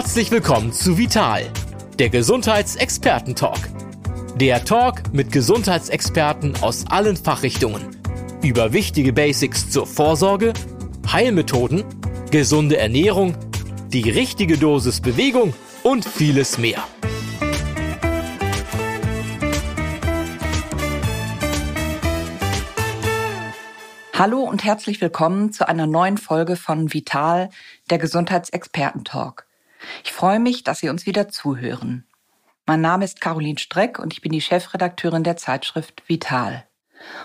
Herzlich willkommen zu Vital, der Gesundheitsexperten-Talk. Der Talk mit Gesundheitsexperten aus allen Fachrichtungen über wichtige Basics zur Vorsorge, Heilmethoden, gesunde Ernährung, die richtige Dosis Bewegung und vieles mehr. Hallo und herzlich willkommen zu einer neuen Folge von Vital, der Gesundheitsexperten-Talk. Ich freue mich, dass Sie uns wieder zuhören. Mein Name ist Caroline Streck und ich bin die Chefredakteurin der Zeitschrift Vital.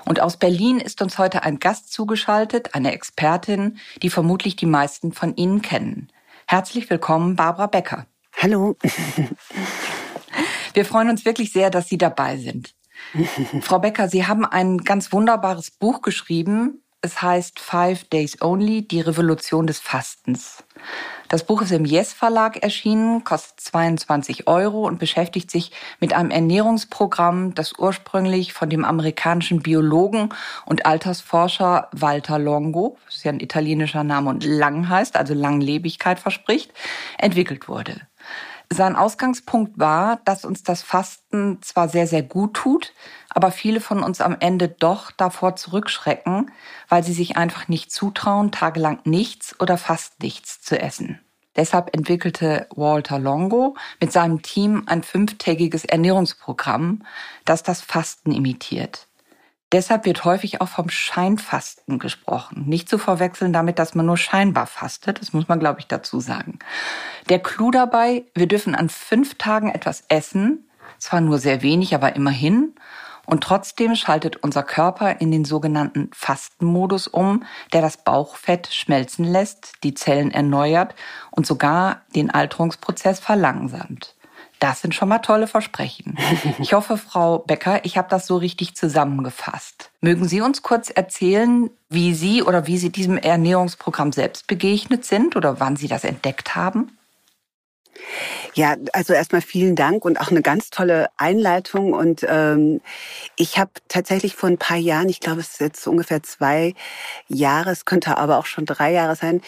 Und aus Berlin ist uns heute ein Gast zugeschaltet, eine Expertin, die vermutlich die meisten von Ihnen kennen. Herzlich willkommen, Barbara Becker. Hallo. Wir freuen uns wirklich sehr, dass Sie dabei sind. Frau Becker, Sie haben ein ganz wunderbares Buch geschrieben, es heißt Five Days Only, die Revolution des Fastens. Das Buch ist im Yes Verlag erschienen, kostet 22 Euro und beschäftigt sich mit einem Ernährungsprogramm, das ursprünglich von dem amerikanischen Biologen und Altersforscher Walter Longo, das ist ja ein italienischer Name und lang heißt, also Langlebigkeit verspricht, entwickelt wurde. Sein Ausgangspunkt war, dass uns das Fasten zwar sehr, sehr gut tut, aber viele von uns am Ende doch davor zurückschrecken, weil sie sich einfach nicht zutrauen, tagelang nichts oder fast nichts zu essen. Deshalb entwickelte Walter Longo mit seinem Team ein fünftägiges Ernährungsprogramm, das das Fasten imitiert. Deshalb wird häufig auch vom Scheinfasten gesprochen. Nicht zu verwechseln damit, dass man nur scheinbar fastet. Das muss man, glaube ich, dazu sagen. Der Clou dabei, wir dürfen an fünf Tagen etwas essen. Zwar nur sehr wenig, aber immerhin. Und trotzdem schaltet unser Körper in den sogenannten Fastenmodus um, der das Bauchfett schmelzen lässt, die Zellen erneuert und sogar den Alterungsprozess verlangsamt. Das sind schon mal tolle Versprechen. Ich hoffe, Frau Becker, ich habe das so richtig zusammengefasst. Mögen Sie uns kurz erzählen, wie Sie oder wie Sie diesem Ernährungsprogramm selbst begegnet sind oder wann Sie das entdeckt haben? Ja, also erstmal vielen Dank und auch eine ganz tolle Einleitung. Und ähm, ich habe tatsächlich vor ein paar Jahren, ich glaube, es ist jetzt ungefähr zwei Jahre, es könnte aber auch schon drei Jahre sein,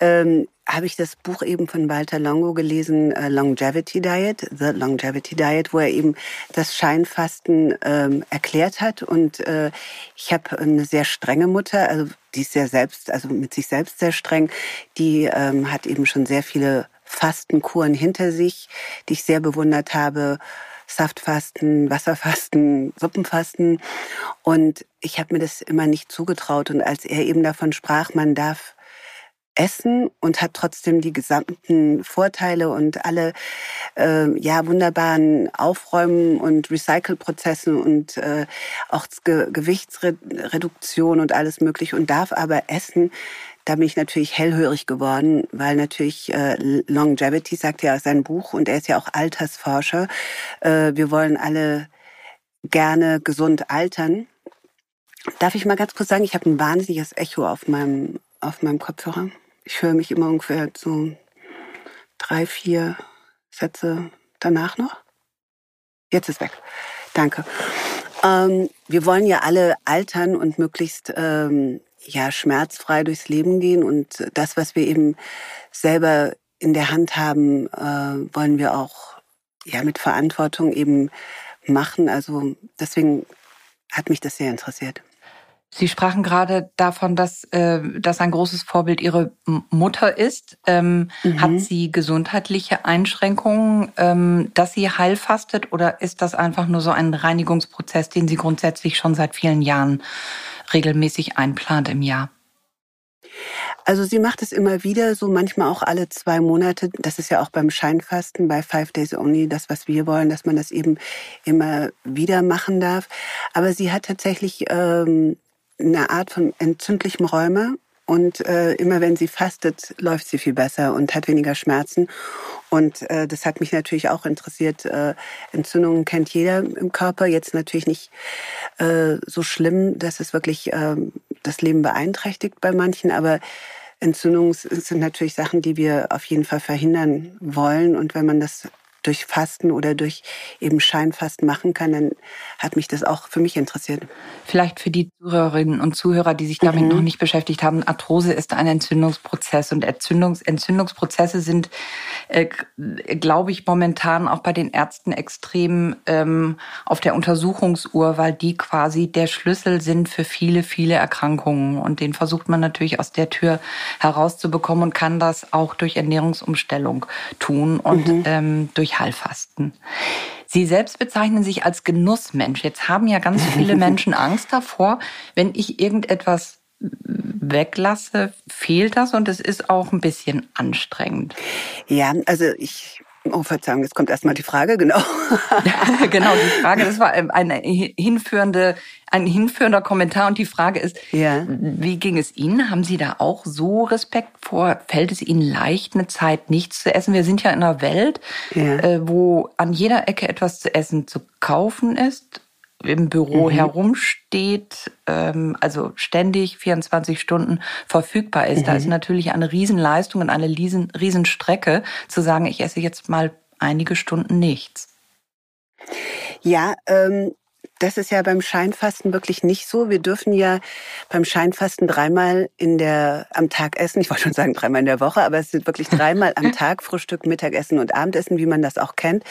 ähm, habe ich das Buch eben von Walter Longo gelesen, äh, Longevity Diet, The Longevity Diet, wo er eben das Scheinfasten ähm, erklärt hat. Und äh, ich habe eine sehr strenge Mutter, also die ist sehr selbst, also mit sich selbst sehr streng. Die ähm, hat eben schon sehr viele Fastenkuren hinter sich, die ich sehr bewundert habe. Saftfasten, Wasserfasten, Suppenfasten. Und ich habe mir das immer nicht zugetraut. Und als er eben davon sprach, man darf essen und hat trotzdem die gesamten Vorteile und alle äh, ja wunderbaren Aufräumen und Recycle-Prozessen und äh, auch Ge Gewichtsreduktion und alles mögliche und darf aber essen, da bin ich natürlich hellhörig geworden, weil natürlich äh, Longevity sagt ja sein Buch und er ist ja auch Altersforscher. Äh, wir wollen alle gerne gesund altern. Darf ich mal ganz kurz sagen, ich habe ein wahnsinniges Echo auf meinem auf meinem Kopfhörer. Ich höre mich immer ungefähr so drei, vier Sätze danach noch. Jetzt ist weg. Danke. Ähm, wir wollen ja alle altern und möglichst ähm, ja schmerzfrei durchs Leben gehen und das, was wir eben selber in der Hand haben, äh, wollen wir auch ja mit Verantwortung eben machen. Also deswegen hat mich das sehr interessiert. Sie sprachen gerade davon, dass äh, das ein großes Vorbild Ihre Mutter ist. Ähm, mhm. Hat sie gesundheitliche Einschränkungen, ähm, dass sie heilfastet, oder ist das einfach nur so ein Reinigungsprozess, den sie grundsätzlich schon seit vielen Jahren regelmäßig einplant im Jahr? Also sie macht es immer wieder, so manchmal auch alle zwei Monate. Das ist ja auch beim Scheinfasten, bei Five Days Only, das, was wir wollen, dass man das eben immer wieder machen darf. Aber sie hat tatsächlich ähm, eine Art von entzündlichem Rheuma und äh, immer wenn sie fastet, läuft sie viel besser und hat weniger Schmerzen. Und äh, das hat mich natürlich auch interessiert. Äh, Entzündungen kennt jeder im Körper. Jetzt natürlich nicht äh, so schlimm, dass es wirklich äh, das Leben beeinträchtigt bei manchen, aber Entzündungen sind natürlich Sachen, die wir auf jeden Fall verhindern wollen. Und wenn man das durch Fasten oder durch eben Scheinfasten machen kann, dann hat mich das auch für mich interessiert. Vielleicht für die Zuhörerinnen und Zuhörer, die sich damit mhm. noch nicht beschäftigt haben, Arthrose ist ein Entzündungsprozess und Entzündungs Entzündungsprozesse sind, äh, glaube ich, momentan auch bei den Ärzten extrem ähm, auf der Untersuchungsuhr, weil die quasi der Schlüssel sind für viele, viele Erkrankungen und den versucht man natürlich aus der Tür herauszubekommen und kann das auch durch Ernährungsumstellung tun und mhm. ähm, durch Heilfasten. Sie selbst bezeichnen sich als Genussmensch. Jetzt haben ja ganz viele Menschen Angst davor, wenn ich irgendetwas weglasse, fehlt das und es ist auch ein bisschen anstrengend. Ja, also ich Oh, Verzeihung, jetzt kommt erstmal die Frage, genau. genau, die Frage, das war eine hinführende, ein hinführender Kommentar und die Frage ist, ja. wie ging es Ihnen? Haben Sie da auch so Respekt vor? Fällt es Ihnen leicht, eine Zeit nichts zu essen? Wir sind ja in einer Welt, ja. Äh, wo an jeder Ecke etwas zu essen zu kaufen ist im Büro mhm. herumsteht, ähm, also ständig 24 Stunden verfügbar ist. Mhm. Da ist natürlich eine Riesenleistung und eine riesen, Riesenstrecke zu sagen, ich esse jetzt mal einige Stunden nichts. Ja, ähm, das ist ja beim Scheinfasten wirklich nicht so. Wir dürfen ja beim Scheinfasten dreimal in der, am Tag essen. Ich wollte schon sagen dreimal in der Woche, aber es sind wirklich dreimal am Tag Frühstück, Mittagessen und Abendessen, wie man das auch kennt.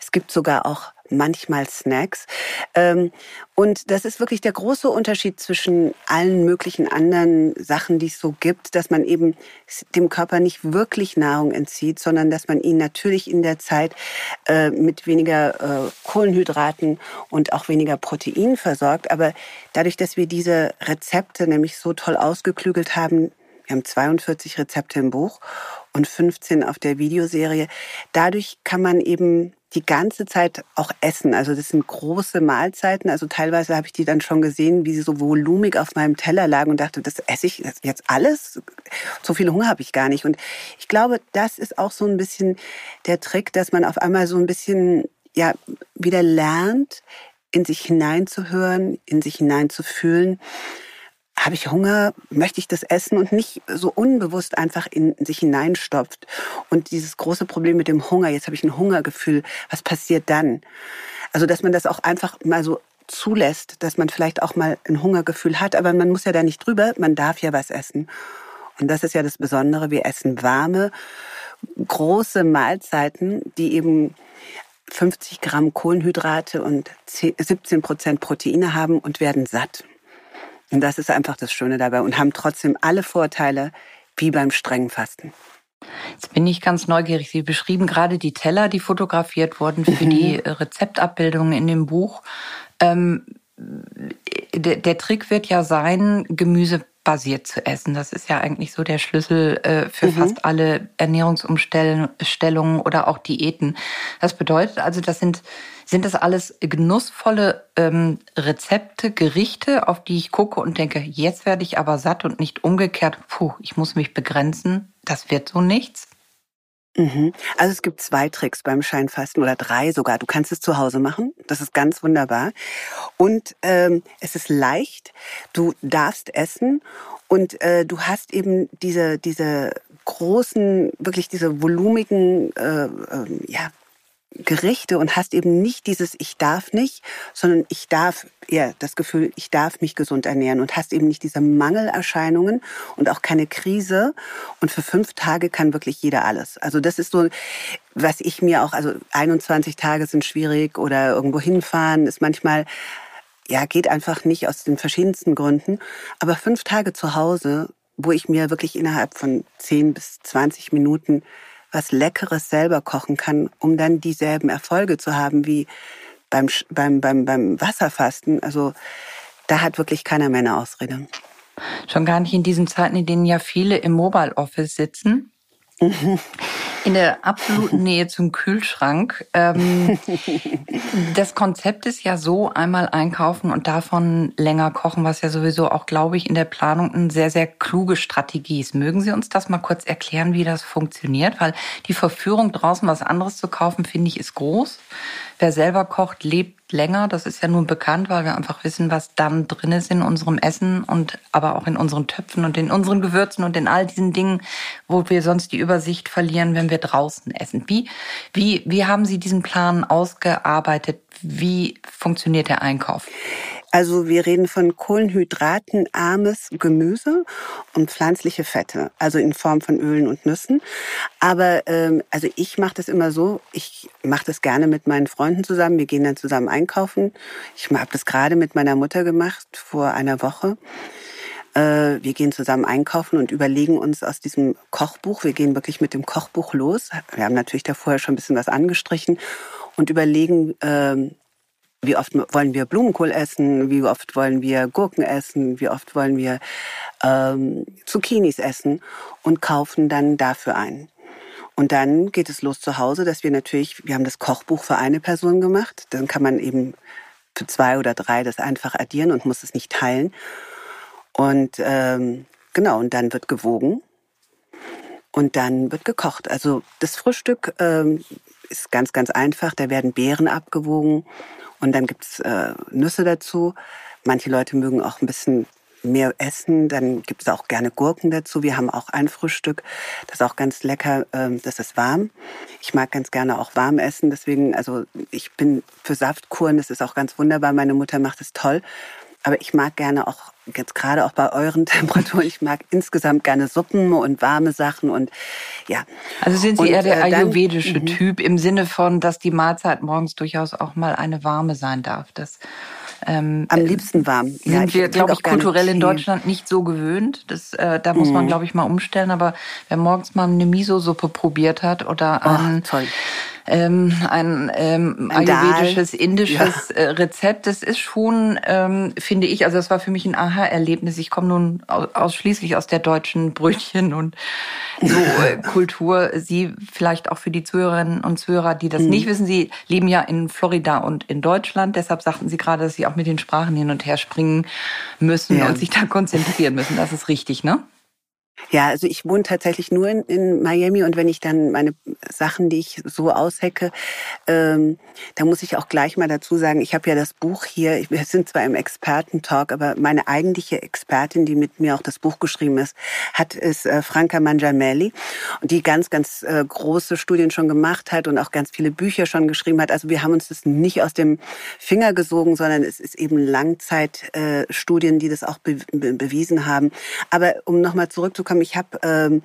Es gibt sogar auch manchmal Snacks. Ähm, und das ist wirklich der große Unterschied zwischen allen möglichen anderen Sachen, die es so gibt, dass man eben dem Körper nicht wirklich Nahrung entzieht, sondern dass man ihn natürlich in der Zeit äh, mit weniger äh, Kohlenhydraten und auch weniger Protein versorgt. Aber dadurch, dass wir diese Rezepte nämlich so toll ausgeklügelt haben, wir haben 42 Rezepte im Buch und 15 auf der Videoserie. Dadurch kann man eben die ganze Zeit auch essen. Also das sind große Mahlzeiten. Also teilweise habe ich die dann schon gesehen, wie sie so volumig auf meinem Teller lagen und dachte, das esse ich jetzt alles. So viel Hunger habe ich gar nicht. Und ich glaube, das ist auch so ein bisschen der Trick, dass man auf einmal so ein bisschen ja wieder lernt, in sich hineinzuhören, in sich hineinzufühlen habe ich Hunger, möchte ich das essen und nicht so unbewusst einfach in sich hineinstopft. Und dieses große Problem mit dem Hunger, jetzt habe ich ein Hungergefühl, was passiert dann? Also, dass man das auch einfach mal so zulässt, dass man vielleicht auch mal ein Hungergefühl hat, aber man muss ja da nicht drüber, man darf ja was essen. Und das ist ja das Besondere, wir essen warme, große Mahlzeiten, die eben 50 Gramm Kohlenhydrate und 17 Prozent Proteine haben und werden satt. Und das ist einfach das Schöne dabei und haben trotzdem alle Vorteile wie beim strengen Fasten. Jetzt bin ich ganz neugierig. Sie beschrieben gerade die Teller, die fotografiert wurden für mhm. die Rezeptabbildungen in dem Buch. Ähm, der, Trick wird ja sein, Gemüse basiert zu essen. Das ist ja eigentlich so der Schlüssel äh, für mhm. fast alle Ernährungsumstellungen oder auch Diäten. Das bedeutet also, das sind sind das alles genussvolle ähm, Rezepte, Gerichte, auf die ich gucke und denke, jetzt werde ich aber satt und nicht umgekehrt, puh, ich muss mich begrenzen, das wird so nichts? Mhm. Also es gibt zwei Tricks beim Scheinfasten oder drei sogar. Du kannst es zu Hause machen. Das ist ganz wunderbar. Und ähm, es ist leicht. Du darfst essen und äh, du hast eben diese diese großen, wirklich diese volumigen äh, äh, ja, Gerichte und hast eben nicht dieses Ich darf nicht, sondern ich darf eher das Gefühl, ich darf mich gesund ernähren und hast eben nicht diese Mangelerscheinungen und auch keine Krise. Und für fünf Tage kann wirklich jeder alles. Also das ist so, was ich mir auch, also 21 Tage sind schwierig oder irgendwo hinfahren ist manchmal, ja, geht einfach nicht aus den verschiedensten Gründen. Aber fünf Tage zu Hause, wo ich mir wirklich innerhalb von 10 bis 20 Minuten was Leckeres selber kochen kann, um dann dieselben Erfolge zu haben wie beim, beim, beim, beim Wasserfasten. Also da hat wirklich keiner mehr eine Ausrede. Schon gar nicht in diesen Zeiten, in denen ja viele im Mobile Office sitzen. In der absoluten Nähe zum Kühlschrank. Ähm, das Konzept ist ja so, einmal einkaufen und davon länger kochen, was ja sowieso auch, glaube ich, in der Planung eine sehr, sehr kluge Strategie ist. Mögen Sie uns das mal kurz erklären, wie das funktioniert? Weil die Verführung draußen was anderes zu kaufen, finde ich, ist groß wer selber kocht, lebt länger. Das ist ja nun bekannt, weil wir einfach wissen, was dann drin ist in unserem Essen und aber auch in unseren Töpfen und in unseren Gewürzen und in all diesen Dingen, wo wir sonst die Übersicht verlieren, wenn wir draußen essen. Wie, wie, wie haben Sie diesen Plan ausgearbeitet? Wie funktioniert der Einkauf? Also wir reden von kohlenhydratenarmes Gemüse und pflanzliche Fette, also in Form von Ölen und Nüssen. Aber ähm, also ich mache das immer so, ich mache das gerne mit meinen Freunden zusammen. Wir gehen dann zusammen einkaufen. Ich habe das gerade mit meiner Mutter gemacht vor einer Woche. Äh, wir gehen zusammen einkaufen und überlegen uns aus diesem Kochbuch, wir gehen wirklich mit dem Kochbuch los. Wir haben natürlich da vorher schon ein bisschen was angestrichen und überlegen, ähm, wie oft wollen wir Blumenkohl essen? Wie oft wollen wir Gurken essen? Wie oft wollen wir ähm, Zucchinis essen? Und kaufen dann dafür ein. Und dann geht es los zu Hause, dass wir natürlich, wir haben das Kochbuch für eine Person gemacht. Dann kann man eben für zwei oder drei das einfach addieren und muss es nicht teilen. Und ähm, genau, und dann wird gewogen. Und dann wird gekocht. Also das Frühstück ähm, ist ganz, ganz einfach. Da werden Beeren abgewogen und dann gibt's äh, Nüsse dazu. Manche Leute mögen auch ein bisschen mehr essen, dann gibt es auch gerne Gurken dazu. Wir haben auch ein Frühstück, das ist auch ganz lecker, ähm, das ist warm. Ich mag ganz gerne auch warm essen, deswegen, also ich bin für Saftkuren, das ist auch ganz wunderbar. Meine Mutter macht es toll. Aber ich mag gerne auch, jetzt gerade auch bei euren Temperaturen, ich mag insgesamt gerne Suppen und warme Sachen und ja. Also sind Sie und, eher der äh, ayurvedische dann, mhm. Typ im Sinne von, dass die Mahlzeit morgens durchaus auch mal eine warme sein darf. Das, ähm, Am liebsten warm. Sind ja, wir, glaube ich, kulturell in Deutschland nicht so gewöhnt. Das, äh, da muss man, mhm. glaube ich, mal umstellen. Aber wer morgens mal eine Miso-Suppe probiert hat oder oh, ein, toll ähm, ein ähm, ayurvedisches, indisches ja. äh, Rezept. Das ist schon, ähm, finde ich, also das war für mich ein Aha-Erlebnis. Ich komme nun ausschließlich aus der deutschen Brötchen und so äh, Kultur. Sie vielleicht auch für die Zuhörerinnen und Zuhörer, die das mhm. nicht wissen, Sie leben ja in Florida und in Deutschland. Deshalb sagten Sie gerade, dass Sie auch mit den Sprachen hin und her springen müssen ja. und sich da konzentrieren müssen. Das ist richtig, ne? Ja, also ich wohne tatsächlich nur in, in Miami und wenn ich dann meine Sachen, die ich so aushecke, ähm, da muss ich auch gleich mal dazu sagen, ich habe ja das Buch hier, wir sind zwar im Expertentalk, aber meine eigentliche Expertin, die mit mir auch das Buch geschrieben ist, hat ist äh, Franca Mangiamelli, die ganz, ganz äh, große Studien schon gemacht hat und auch ganz viele Bücher schon geschrieben hat. Also wir haben uns das nicht aus dem Finger gesogen, sondern es ist eben Langzeitstudien, äh, die das auch be bewiesen haben. Aber um nochmal zurückzukommen, zurückzukommen, ich habe ähm,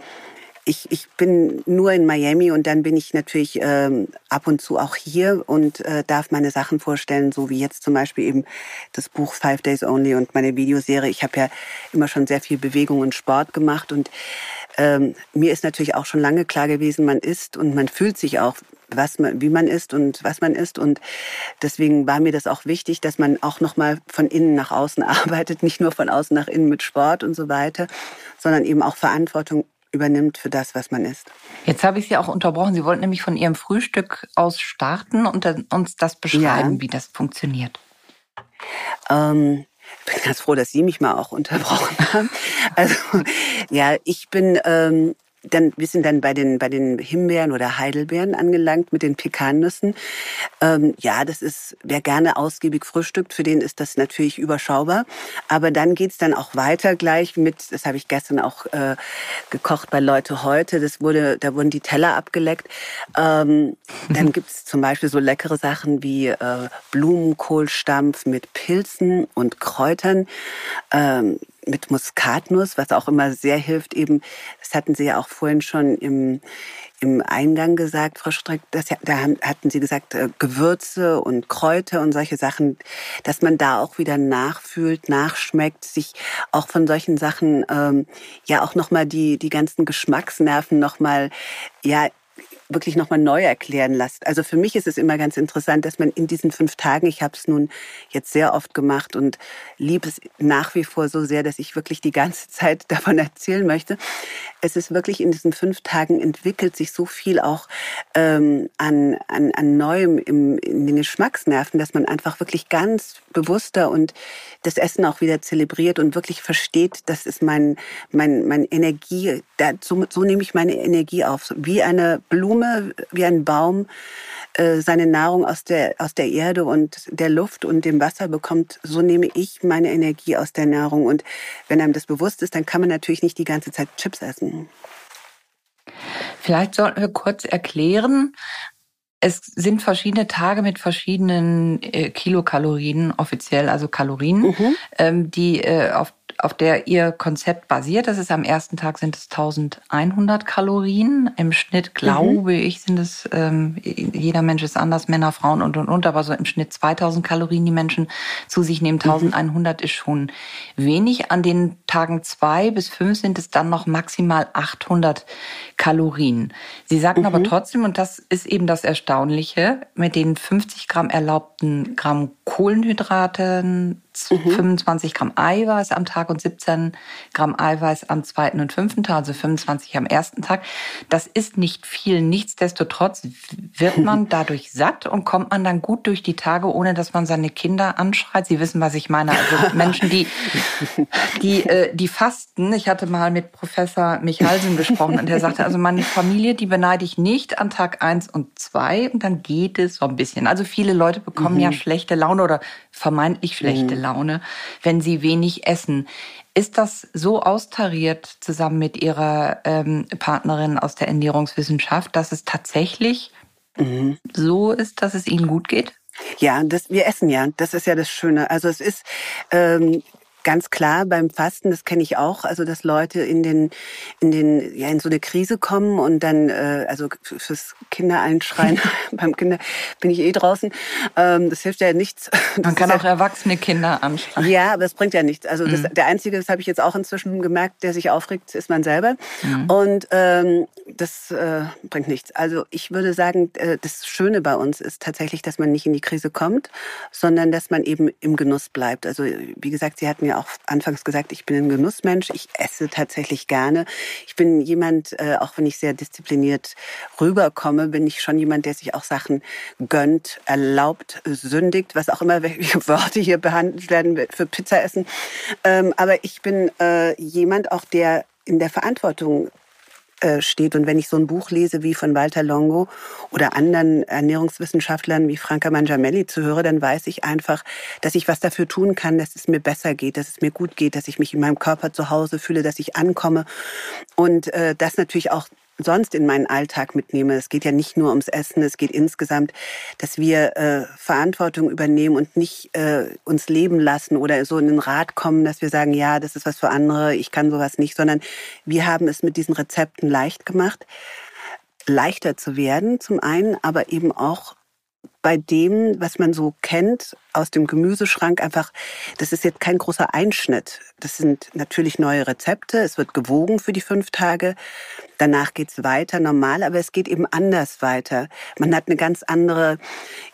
ich, ich bin nur in Miami und dann bin ich natürlich ähm, ab und zu auch hier und äh, darf meine Sachen vorstellen, so wie jetzt zum Beispiel eben das Buch Five Days Only und meine Videoserie. Ich habe ja immer schon sehr viel Bewegung und Sport gemacht und ähm, mir ist natürlich auch schon lange klar gewesen, man isst und man fühlt sich auch was man, wie man ist und was man ist. Und deswegen war mir das auch wichtig, dass man auch nochmal von innen nach außen arbeitet, nicht nur von außen nach innen mit Sport und so weiter, sondern eben auch Verantwortung übernimmt für das, was man isst. Jetzt habe ich Sie auch unterbrochen. Sie wollten nämlich von Ihrem Frühstück aus starten und uns das beschreiben, ja. wie das funktioniert. Ähm, ich bin ganz froh, dass Sie mich mal auch unterbrochen haben. Also ja, ich bin ähm, dann, wir sind dann bei den, bei den Himbeeren oder Heidelbeeren angelangt mit den Pekannüssen. Ähm, ja, das ist, wer gerne ausgiebig frühstückt, für den ist das natürlich überschaubar. Aber dann geht's dann auch weiter gleich mit, das habe ich gestern auch äh, gekocht bei Leute heute, das wurde, da wurden die Teller abgeleckt. Ähm, dann gibt's zum Beispiel so leckere Sachen wie äh, Blumenkohlstampf mit Pilzen und Kräutern. Ähm, mit Muskatnuss, was auch immer sehr hilft, eben, das hatten Sie ja auch vorhin schon im, im Eingang gesagt, Frau Streck, das, da hatten Sie gesagt, äh, Gewürze und Kräuter und solche Sachen, dass man da auch wieder nachfühlt, nachschmeckt, sich auch von solchen Sachen ähm, ja auch nochmal die, die ganzen Geschmacksnerven nochmal ja wirklich nochmal neu erklären lasst. Also für mich ist es immer ganz interessant, dass man in diesen fünf Tagen, ich habe es nun jetzt sehr oft gemacht und liebe es nach wie vor so sehr, dass ich wirklich die ganze Zeit davon erzählen möchte. Es ist wirklich in diesen fünf Tagen entwickelt sich so viel auch ähm, an, an, an Neuem im, in den Geschmacksnerven, dass man einfach wirklich ganz bewusster und das Essen auch wieder zelebriert und wirklich versteht, das ist mein, mein, mein Energie, da, so, so nehme ich meine Energie auf, wie eine Blume Blume, wie ein Baum äh, seine Nahrung aus der, aus der Erde und der Luft und dem Wasser bekommt, so nehme ich meine Energie aus der Nahrung. Und wenn einem das bewusst ist, dann kann man natürlich nicht die ganze Zeit Chips essen. Vielleicht sollten wir kurz erklären, es sind verschiedene Tage mit verschiedenen äh, Kilokalorien offiziell, also Kalorien, mhm. ähm, die äh, auf auf der ihr Konzept basiert. Das ist am ersten Tag sind es 1100 Kalorien. Im Schnitt, glaube mhm. ich, sind es, ähm, jeder Mensch ist anders, Männer, Frauen und, und, und, aber so im Schnitt 2000 Kalorien die Menschen zu sich nehmen. 1100 mhm. ist schon wenig. An den Tagen zwei bis fünf sind es dann noch maximal 800 Kalorien. Sie sagten mhm. aber trotzdem, und das ist eben das Erstaunliche, mit den 50 Gramm erlaubten Gramm Kohlenhydraten, 25 mhm. Gramm Eiweiß am Tag und 17 Gramm Eiweiß am zweiten und fünften Tag, also 25 am ersten Tag. Das ist nicht viel. Nichtsdestotrotz wird man dadurch satt und kommt man dann gut durch die Tage, ohne dass man seine Kinder anschreit. Sie wissen, was ich meine. Also Menschen, die, die, äh, die fasten. Ich hatte mal mit Professor Michalsen gesprochen und der sagte, also meine Familie, die beneide ich nicht an Tag eins und zwei und dann geht es so ein bisschen. Also viele Leute bekommen mhm. ja schlechte Laune oder vermeintlich schlechte mhm. Laune, wenn sie wenig essen. Ist das so austariert zusammen mit Ihrer ähm, Partnerin aus der Ernährungswissenschaft, dass es tatsächlich mhm. so ist, dass es Ihnen gut geht? Ja, das, wir essen ja. Das ist ja das Schöne. Also es ist ähm, ganz klar beim Fasten, das kenne ich auch, also dass Leute in den in den ja in so eine Krise kommen und dann äh, also fürs Kinder einschreien beim Kinder bin ich eh draußen. Ähm, das hilft ja nichts. Das Man kann auch ja, erwachsene Kinder anschreien. Ja, aber es bringt ja nichts. Also das, mhm. der einzige, das habe ich jetzt auch inzwischen gemerkt, der sich aufregt, ist man selber mhm. und ähm, das äh, bringt nichts. Also ich würde sagen, äh, das Schöne bei uns ist tatsächlich, dass man nicht in die Krise kommt, sondern dass man eben im Genuss bleibt. Also wie gesagt, Sie hatten ja auch anfangs gesagt, ich bin ein Genussmensch. Ich esse tatsächlich gerne. Ich bin jemand, äh, auch wenn ich sehr diszipliniert rüberkomme, bin ich schon jemand, der sich auch Sachen gönnt, erlaubt, sündigt, was auch immer welche Worte hier behandelt werden für Pizza essen. Ähm, aber ich bin äh, jemand auch, der in der Verantwortung äh, steht. Und wenn ich so ein Buch lese wie von Walter Longo oder anderen Ernährungswissenschaftlern wie Franca Mangiamelli zuhöre, dann weiß ich einfach, dass ich was dafür tun kann, dass es mir besser geht, dass es mir gut geht, dass ich mich in meinem Körper zu Hause fühle, dass ich ankomme. Und äh, das natürlich auch sonst in meinen Alltag mitnehme. Es geht ja nicht nur ums Essen, es geht insgesamt, dass wir äh, Verantwortung übernehmen und nicht äh, uns leben lassen oder so in den Rat kommen, dass wir sagen, ja, das ist was für andere, ich kann sowas nicht, sondern wir haben es mit diesen Rezepten leicht gemacht, leichter zu werden zum einen, aber eben auch bei dem, was man so kennt aus dem Gemüseschrank, einfach, das ist jetzt kein großer Einschnitt. Das sind natürlich neue Rezepte. Es wird gewogen für die fünf Tage. Danach geht's weiter normal, aber es geht eben anders weiter. Man hat eine ganz andere,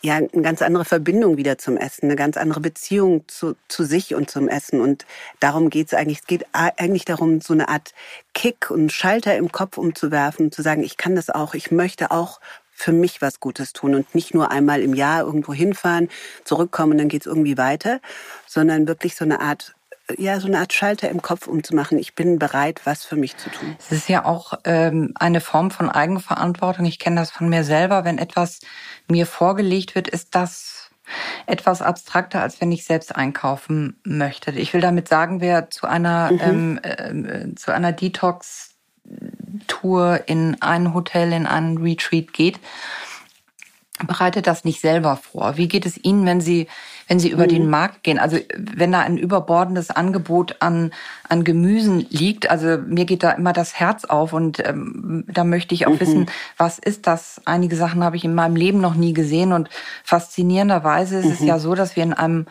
ja, eine ganz andere Verbindung wieder zum Essen, eine ganz andere Beziehung zu, zu sich und zum Essen. Und darum geht's eigentlich. Es geht eigentlich darum, so eine Art Kick und Schalter im Kopf umzuwerfen, zu sagen, ich kann das auch, ich möchte auch für mich was Gutes tun und nicht nur einmal im Jahr irgendwo hinfahren, zurückkommen, dann geht's irgendwie weiter, sondern wirklich so eine Art ja, so eine Art Schalter im Kopf umzumachen. Ich bin bereit, was für mich zu tun. Es ist ja auch ähm, eine Form von Eigenverantwortung. Ich kenne das von mir selber. Wenn etwas mir vorgelegt wird, ist das etwas abstrakter, als wenn ich selbst einkaufen möchte. Ich will damit sagen, wer zu einer mhm. ähm, äh, zu einer Detox Tour in ein Hotel, in einen Retreat geht, bereitet das nicht selber vor. Wie geht es Ihnen, wenn Sie, wenn Sie über mhm. den Markt gehen? Also wenn da ein überbordendes Angebot an, an Gemüsen liegt, also mir geht da immer das Herz auf und ähm, da möchte ich auch mhm. wissen, was ist das? Einige Sachen habe ich in meinem Leben noch nie gesehen und faszinierenderweise ist mhm. es ja so, dass wir in einem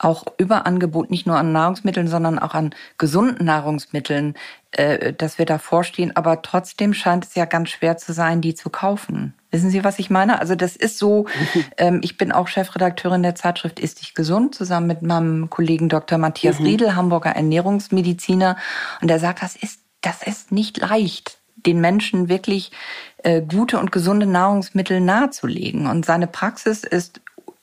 auch Überangebot nicht nur an Nahrungsmitteln, sondern auch an gesunden Nahrungsmitteln, äh, dass wir davor stehen. Aber trotzdem scheint es ja ganz schwer zu sein, die zu kaufen. Wissen Sie, was ich meine? Also das ist so, ähm, ich bin auch Chefredakteurin der Zeitschrift Ist dich gesund, zusammen mit meinem Kollegen Dr. Matthias mhm. Riedel, Hamburger Ernährungsmediziner. Und der sagt, das ist, das ist nicht leicht, den Menschen wirklich äh, gute und gesunde Nahrungsmittel nahezulegen. Und seine Praxis ist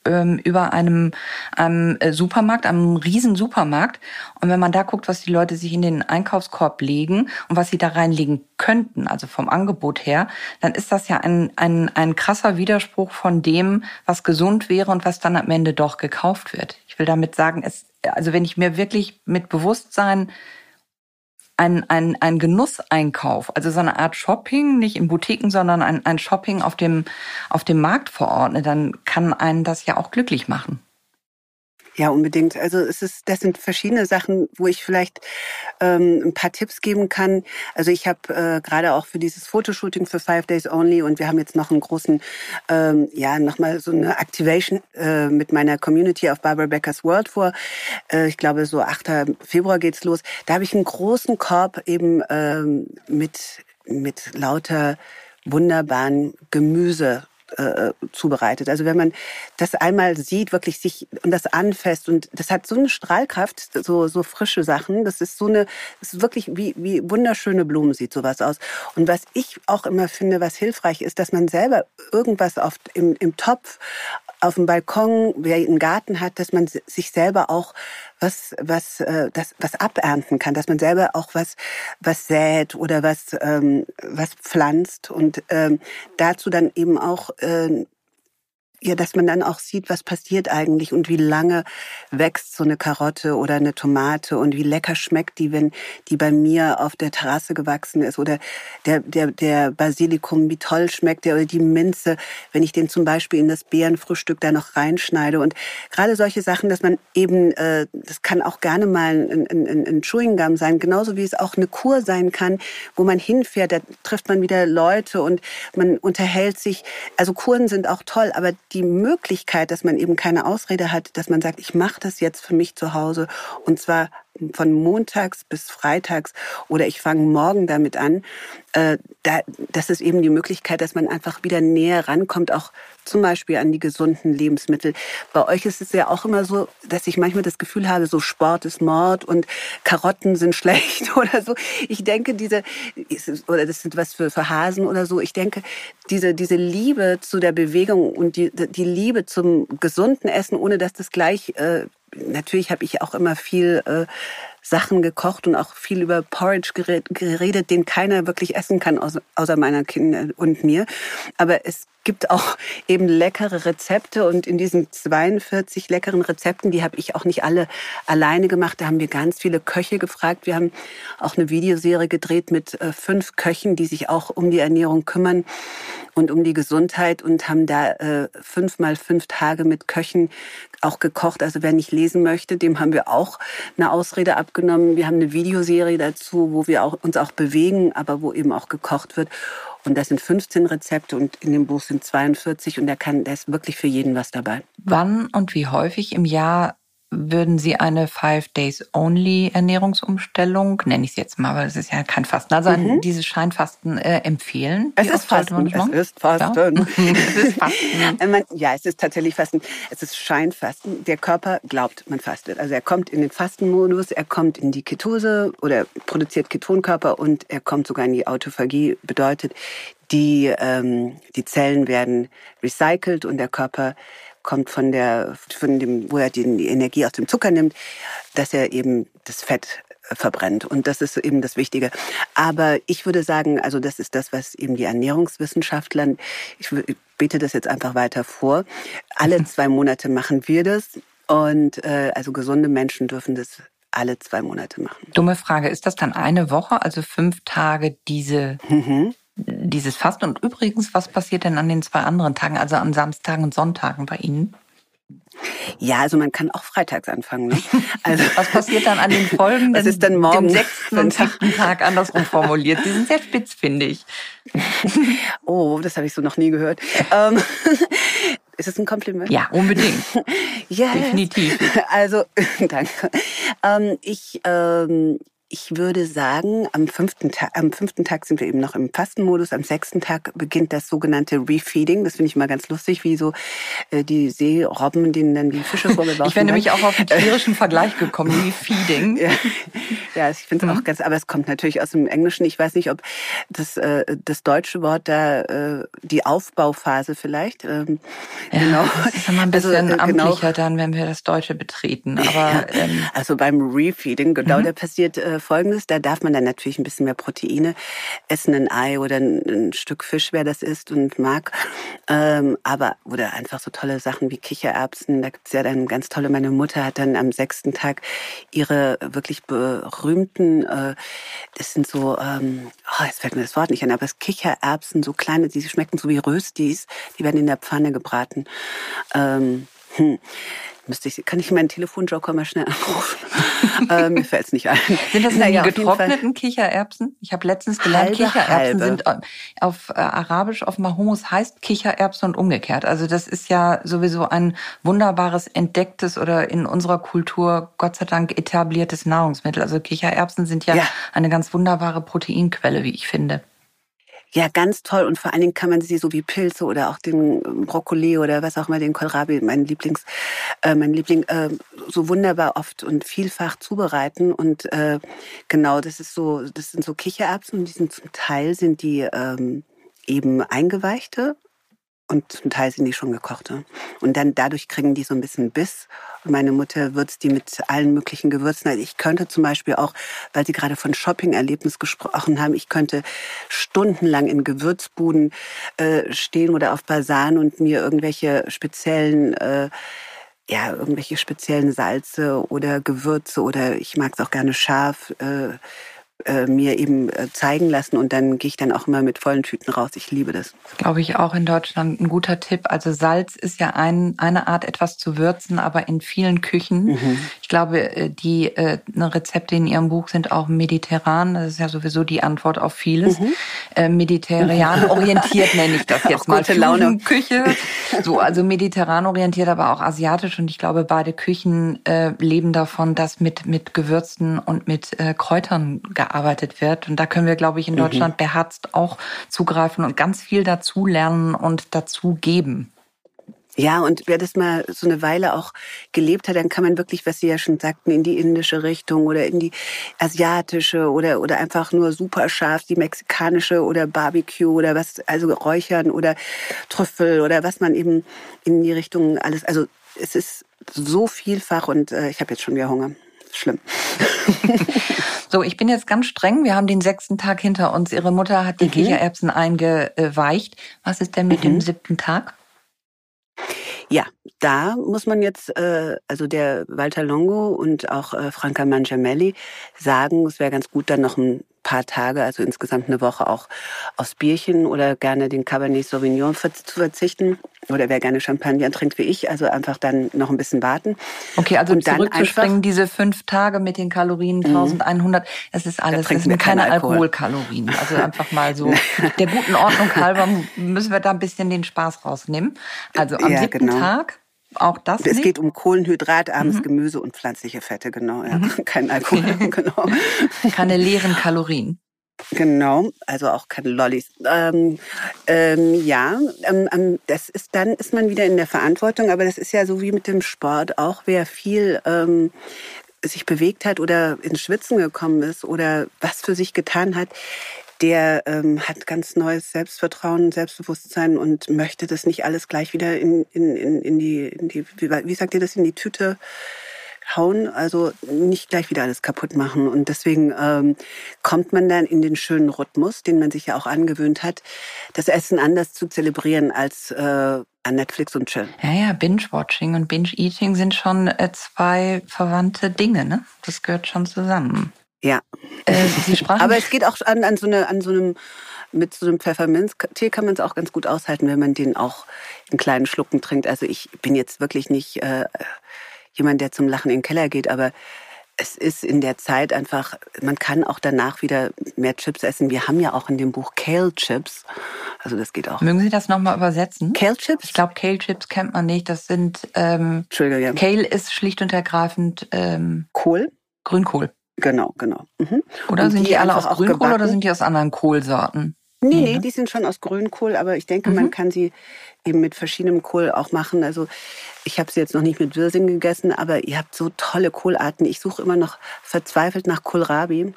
ähm, über einem, einem äh, Supermarkt, einem riesen Supermarkt. Und wenn man da guckt, was die Leute sich in den Einkaufskorb legen und was sie da reinlegen könnten, also vom Angebot her, dann ist das ja ein, ein, ein krasser Widerspruch von dem, was gesund wäre und was dann am Ende doch gekauft wird. Ich will damit sagen, es, also wenn ich mir wirklich mit Bewusstsein ein, ein, ein Genusseinkauf, also so eine Art Shopping, nicht in Boutiquen, sondern ein, ein Shopping auf dem, auf dem Markt verordne, dann kann einen das ja auch glücklich machen. Ja, unbedingt. Also es ist, das sind verschiedene Sachen, wo ich vielleicht ähm, ein paar Tipps geben kann. Also ich habe äh, gerade auch für dieses Fotoshooting für Five Days Only und wir haben jetzt noch einen großen, ähm, ja, nochmal so eine Activation äh, mit meiner Community auf Barbara Beckers World vor. Äh, ich glaube, so 8. Februar geht's los. Da habe ich einen großen Korb eben ähm, mit, mit lauter wunderbaren Gemüse äh, zubereitet. Also wenn man das einmal sieht, wirklich sich und das anfasst und das hat so eine Strahlkraft, so so frische Sachen. Das ist so eine, das ist wirklich wie wie wunderschöne Blumen sieht sowas aus. Und was ich auch immer finde, was hilfreich ist, dass man selber irgendwas auf im, im Topf auf dem Balkon, wer einen Garten hat, dass man sich selber auch was was äh, das was abernten kann, dass man selber auch was was sät oder was ähm, was pflanzt und ähm, dazu dann eben auch äh, ja, dass man dann auch sieht, was passiert eigentlich und wie lange wächst so eine Karotte oder eine Tomate und wie lecker schmeckt die, wenn die bei mir auf der Terrasse gewachsen ist oder der, der, der Basilikum, wie toll schmeckt der oder die Minze, wenn ich den zum Beispiel in das Beerenfrühstück da noch reinschneide. Und gerade solche Sachen, dass man eben, äh, das kann auch gerne mal ein, ein, ein Chewing Gum sein, genauso wie es auch eine Kur sein kann, wo man hinfährt, da trifft man wieder Leute und man unterhält sich, also Kuren sind auch toll, aber die Möglichkeit, dass man eben keine Ausrede hat, dass man sagt, ich mache das jetzt für mich zu Hause. Und zwar von montags bis freitags oder ich fange morgen damit an. Äh, da, das ist eben die Möglichkeit, dass man einfach wieder näher rankommt, auch zum Beispiel an die gesunden Lebensmittel. Bei euch ist es ja auch immer so, dass ich manchmal das Gefühl habe, so Sport ist Mord und Karotten sind schlecht oder so. Ich denke, diese, oder das sind was für, für Hasen oder so. Ich denke, diese, diese Liebe zu der Bewegung und die, die Liebe zum gesunden Essen, ohne dass das gleich äh, natürlich habe ich auch immer viel äh, Sachen gekocht und auch viel über Porridge geredet, den keiner wirklich essen kann, außer meiner Kinder und mir. Aber es gibt auch eben leckere Rezepte und in diesen 42 leckeren Rezepten, die habe ich auch nicht alle alleine gemacht. Da haben wir ganz viele Köche gefragt. Wir haben auch eine Videoserie gedreht mit äh, fünf Köchen, die sich auch um die Ernährung kümmern und um die Gesundheit und haben da äh, fünf mal fünf Tage mit Köchen auch gekocht. Also wer nicht lesen möchte, dem haben wir auch eine Ausrede abgenommen. Wir haben eine Videoserie dazu, wo wir auch, uns auch bewegen, aber wo eben auch gekocht wird. Und das sind 15 Rezepte und in dem Buch sind 42 und da kann, da ist wirklich für jeden was dabei. Wann und wie häufig im Jahr würden Sie eine Five Days Only Ernährungsumstellung, nenne ich es jetzt mal, weil es ist ja kein Fasten, also mhm. dieses Scheinfasten äh, empfehlen? Es ist Fasten. Es ist Fasten. es ist Fasten. ja, es ist tatsächlich Fasten. Es ist Scheinfasten. Der Körper glaubt, man fastet. Also er kommt in den Fastenmodus, er kommt in die Ketose oder produziert Ketonkörper und er kommt sogar in die Autophagie. Bedeutet, die, ähm, die Zellen werden recycelt und der Körper kommt von der, von dem, wo er die Energie aus dem Zucker nimmt, dass er eben das Fett äh, verbrennt. Und das ist eben das Wichtige. Aber ich würde sagen, also das ist das, was eben die Ernährungswissenschaftler, ich bete das jetzt einfach weiter vor. Alle zwei Monate machen wir das. Und äh, also gesunde Menschen dürfen das alle zwei Monate machen. Dumme Frage, ist das dann eine Woche, also fünf Tage diese mhm dieses Fasten. Und übrigens, was passiert denn an den zwei anderen Tagen, also an Samstagen und Sonntagen bei Ihnen? Ja, also man kann auch freitags anfangen. Ne? Also was passiert dann an den folgenden, das ist dann morgen, dem sechsten und siebten Tag andersrum formuliert? Die sind sehr spitz, finde ich. Oh, das habe ich so noch nie gehört. Ähm, ist das ein Kompliment? Ja, unbedingt. ja, yes. definitiv. Also danke. Ähm, ich ähm, ich würde sagen, am fünften, Tag, am fünften Tag sind wir eben noch im Fastenmodus. Am sechsten Tag beginnt das sogenannte Refeeding. Das finde ich immer ganz lustig, wie so äh, die Seerobben, denen dann die Fische vorgeworfen Ich wäre nämlich auch auf einen tierischen Vergleich gekommen, Refeeding. ja, ja ich finde es mhm. auch ganz, aber es kommt natürlich aus dem Englischen. Ich weiß nicht, ob das, äh, das deutsche Wort da, äh, die Aufbauphase vielleicht. Ähm, ja, genau. Das ist immer ein also, bisschen also, amtlicher genau. dann, wenn wir das Deutsche betreten. Aber, ähm, also beim Refeeding, genau, mhm. da passiert äh, Folgendes. Da darf man dann natürlich ein bisschen mehr Proteine essen, ein Ei oder ein, ein Stück Fisch, wer das isst und mag. Ähm, aber, oder einfach so tolle Sachen wie Kichererbsen. Da gibt's ja dann ganz tolle, meine Mutter hat dann am sechsten Tag ihre wirklich berühmten, äh, das sind so, ähm, oh, jetzt fällt mir das Wort nicht ein, aber es Kichererbsen, so kleine, die schmecken so wie Röstis, die werden in der Pfanne gebraten. Ähm, hm. Müsste ich, kann ich meinen Telefonjoker mal schnell anrufen? ähm, mir fällt es nicht ein. Sind das naja, die getrockneten Kichererbsen? Ich habe letztens gelernt, halbe, Kichererbsen halbe. sind äh, auf äh, Arabisch auf Mahomos heißt Kichererbsen und umgekehrt. Also das ist ja sowieso ein wunderbares entdecktes oder in unserer Kultur Gott sei Dank etabliertes Nahrungsmittel. Also Kichererbsen sind ja, ja. eine ganz wunderbare Proteinquelle, wie ich finde. Ja, ganz toll. Und vor allen Dingen kann man sie so wie Pilze oder auch den ähm, Brokkoli oder was auch immer, den Kohlrabi, mein Lieblings, äh, mein Liebling, äh, so wunderbar oft und vielfach zubereiten. Und äh, genau, das ist so, das sind so Kichererbsen und die sind zum Teil sind die ähm, eben eingeweichte und zum Teil sind die schon gekochte. Und dann dadurch kriegen die so ein bisschen Biss. Und meine Mutter würzt die mit allen möglichen Gewürzen. Also ich könnte zum Beispiel auch, weil Sie gerade von Shopping-Erlebnis gesprochen haben, ich könnte stundenlang in Gewürzbuden äh, stehen oder auf Basaren und mir irgendwelche speziellen äh, ja, irgendwelche speziellen Salze oder Gewürze oder ich mag es auch gerne scharf, äh, äh, mir eben äh, zeigen lassen und dann gehe ich dann auch immer mit vollen Tüten raus. Ich liebe das. Glaube ich auch in Deutschland ein guter Tipp. Also Salz ist ja ein, eine Art, etwas zu würzen, aber in vielen Küchen. Mhm. Ich glaube, äh, die äh, ne, Rezepte in Ihrem Buch sind auch mediterran. Das ist ja sowieso die Antwort auf vieles. Mhm. Äh, mediterran orientiert nenne ich das jetzt mal. Gute Laune. Küche. So, also mediterran orientiert, aber auch asiatisch. Und ich glaube, beide Küchen äh, leben davon, dass mit, mit Gewürzen und mit äh, Kräutern gearbeitet gearbeitet wird. Und da können wir, glaube ich, in mhm. Deutschland mhm. beherzt auch zugreifen und ganz viel dazu lernen und dazu geben. Ja, und wer das mal so eine Weile auch gelebt hat, dann kann man wirklich, was Sie ja schon sagten, in die indische Richtung oder in die asiatische oder, oder einfach nur super scharf, die mexikanische oder Barbecue oder was, also Räuchern oder Trüffel oder was man eben in die Richtung alles, also es ist so vielfach und äh, ich habe jetzt schon wieder Hunger. Schlimm. So, ich bin jetzt ganz streng. Wir haben den sechsten Tag hinter uns. Ihre Mutter hat die mhm. Kichererbsen eingeweicht. Was ist denn mit mhm. dem siebten Tag? Ja, da muss man jetzt, äh, also der Walter Longo und auch äh, Franca Mangiamelli sagen, es wäre ganz gut, dann noch ein paar Tage, also insgesamt eine Woche auch aufs Bierchen oder gerne den Cabernet Sauvignon zu verzichten. Oder wer gerne Champagner trinkt wie ich, also einfach dann noch ein bisschen warten. Okay, also und zurückzuspringen, diese fünf Tage mit den Kalorien 1100, mhm. das ist alles, das sind keine Alkohol. Alkoholkalorien. Also einfach mal so der guten Ordnung halber müssen wir da ein bisschen den Spaß rausnehmen. Also am ja, siebten genau. Tag auch das? Es nicht? geht um kohlenhydratarmes mhm. Gemüse und pflanzliche Fette, genau. Ja. Mhm. Kein Alkohol, genau. Keine leeren Kalorien. Genau, also auch keine Lollis. Ähm, ähm, ja, ähm, ähm, das ist dann ist man wieder in der Verantwortung, aber das ist ja so wie mit dem Sport auch, wer viel ähm, sich bewegt hat oder ins Schwitzen gekommen ist oder was für sich getan hat, der ähm, hat ganz neues Selbstvertrauen, Selbstbewusstsein und möchte das nicht alles gleich wieder in, in, in, in die, in die wie, sagt ihr das, in die Tüte hauen, also nicht gleich wieder alles kaputt machen. Und deswegen ähm, kommt man dann in den schönen Rhythmus, den man sich ja auch angewöhnt hat, das Essen anders zu zelebrieren als äh, an Netflix und Chill. Ja, ja, Binge-Watching und Binge-Eating sind schon äh, zwei verwandte Dinge, ne? Das gehört schon zusammen. Ja. Äh, Sie sprachen Aber es geht auch an, an, so eine, an so einem, mit so einem Pfefferminztee kann man es auch ganz gut aushalten, wenn man den auch in kleinen Schlucken trinkt. Also ich bin jetzt wirklich nicht äh, jemand, der zum Lachen in den Keller geht, aber es ist in der Zeit einfach, man kann auch danach wieder mehr Chips essen. Wir haben ja auch in dem Buch Kale Chips. Also das geht auch. Mögen Sie das nochmal übersetzen? Kale Chips? Ich glaube, Kale Chips kennt man nicht. Das sind ähm, Entschuldigung, ja. Kale ist schlicht und ergreifend ähm, Kohl. Grünkohl. Genau, genau. Mhm. Oder und sind die, die alle aus Grünkohl gebacken. oder sind die aus anderen Kohlsorten? Nee, nee, ne? die sind schon aus Grünkohl, aber ich denke, mhm. man kann sie eben mit verschiedenem Kohl auch machen. Also ich habe sie jetzt noch nicht mit Wirsing gegessen, aber ihr habt so tolle Kohlarten. Ich suche immer noch verzweifelt nach Kohlrabi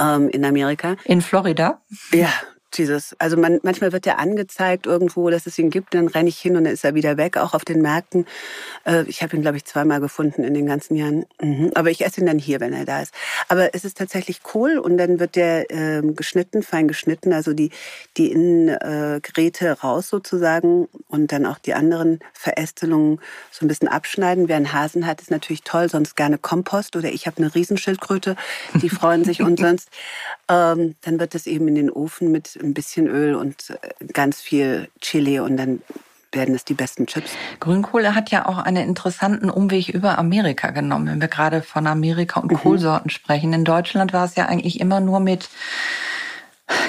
ähm, in Amerika. In Florida? Ja, Jesus. Also man, manchmal wird er angezeigt irgendwo, dass es ihn gibt, dann renne ich hin und dann ist er wieder weg, auch auf den Märkten. Äh, ich habe ihn, glaube ich, zweimal gefunden in den ganzen Jahren. Mhm. Aber ich esse ihn dann hier, wenn er da ist. Aber es ist tatsächlich Kohl und dann wird der äh, geschnitten, fein geschnitten, also die, die Innengräte raus sozusagen und dann auch die anderen Verästelungen so ein bisschen abschneiden. Wer einen Hasen hat, ist natürlich toll, sonst gerne Kompost oder ich habe eine Riesenschildkröte, die freuen sich und sonst. Ähm, dann wird es eben in den Ofen mit ein bisschen Öl und äh, ganz viel Chili und dann werden es die besten Chips. Grünkohle hat ja auch einen interessanten Umweg über Amerika genommen, wenn wir gerade von Amerika und mhm. Kohlsorten sprechen. In Deutschland war es ja eigentlich immer nur mit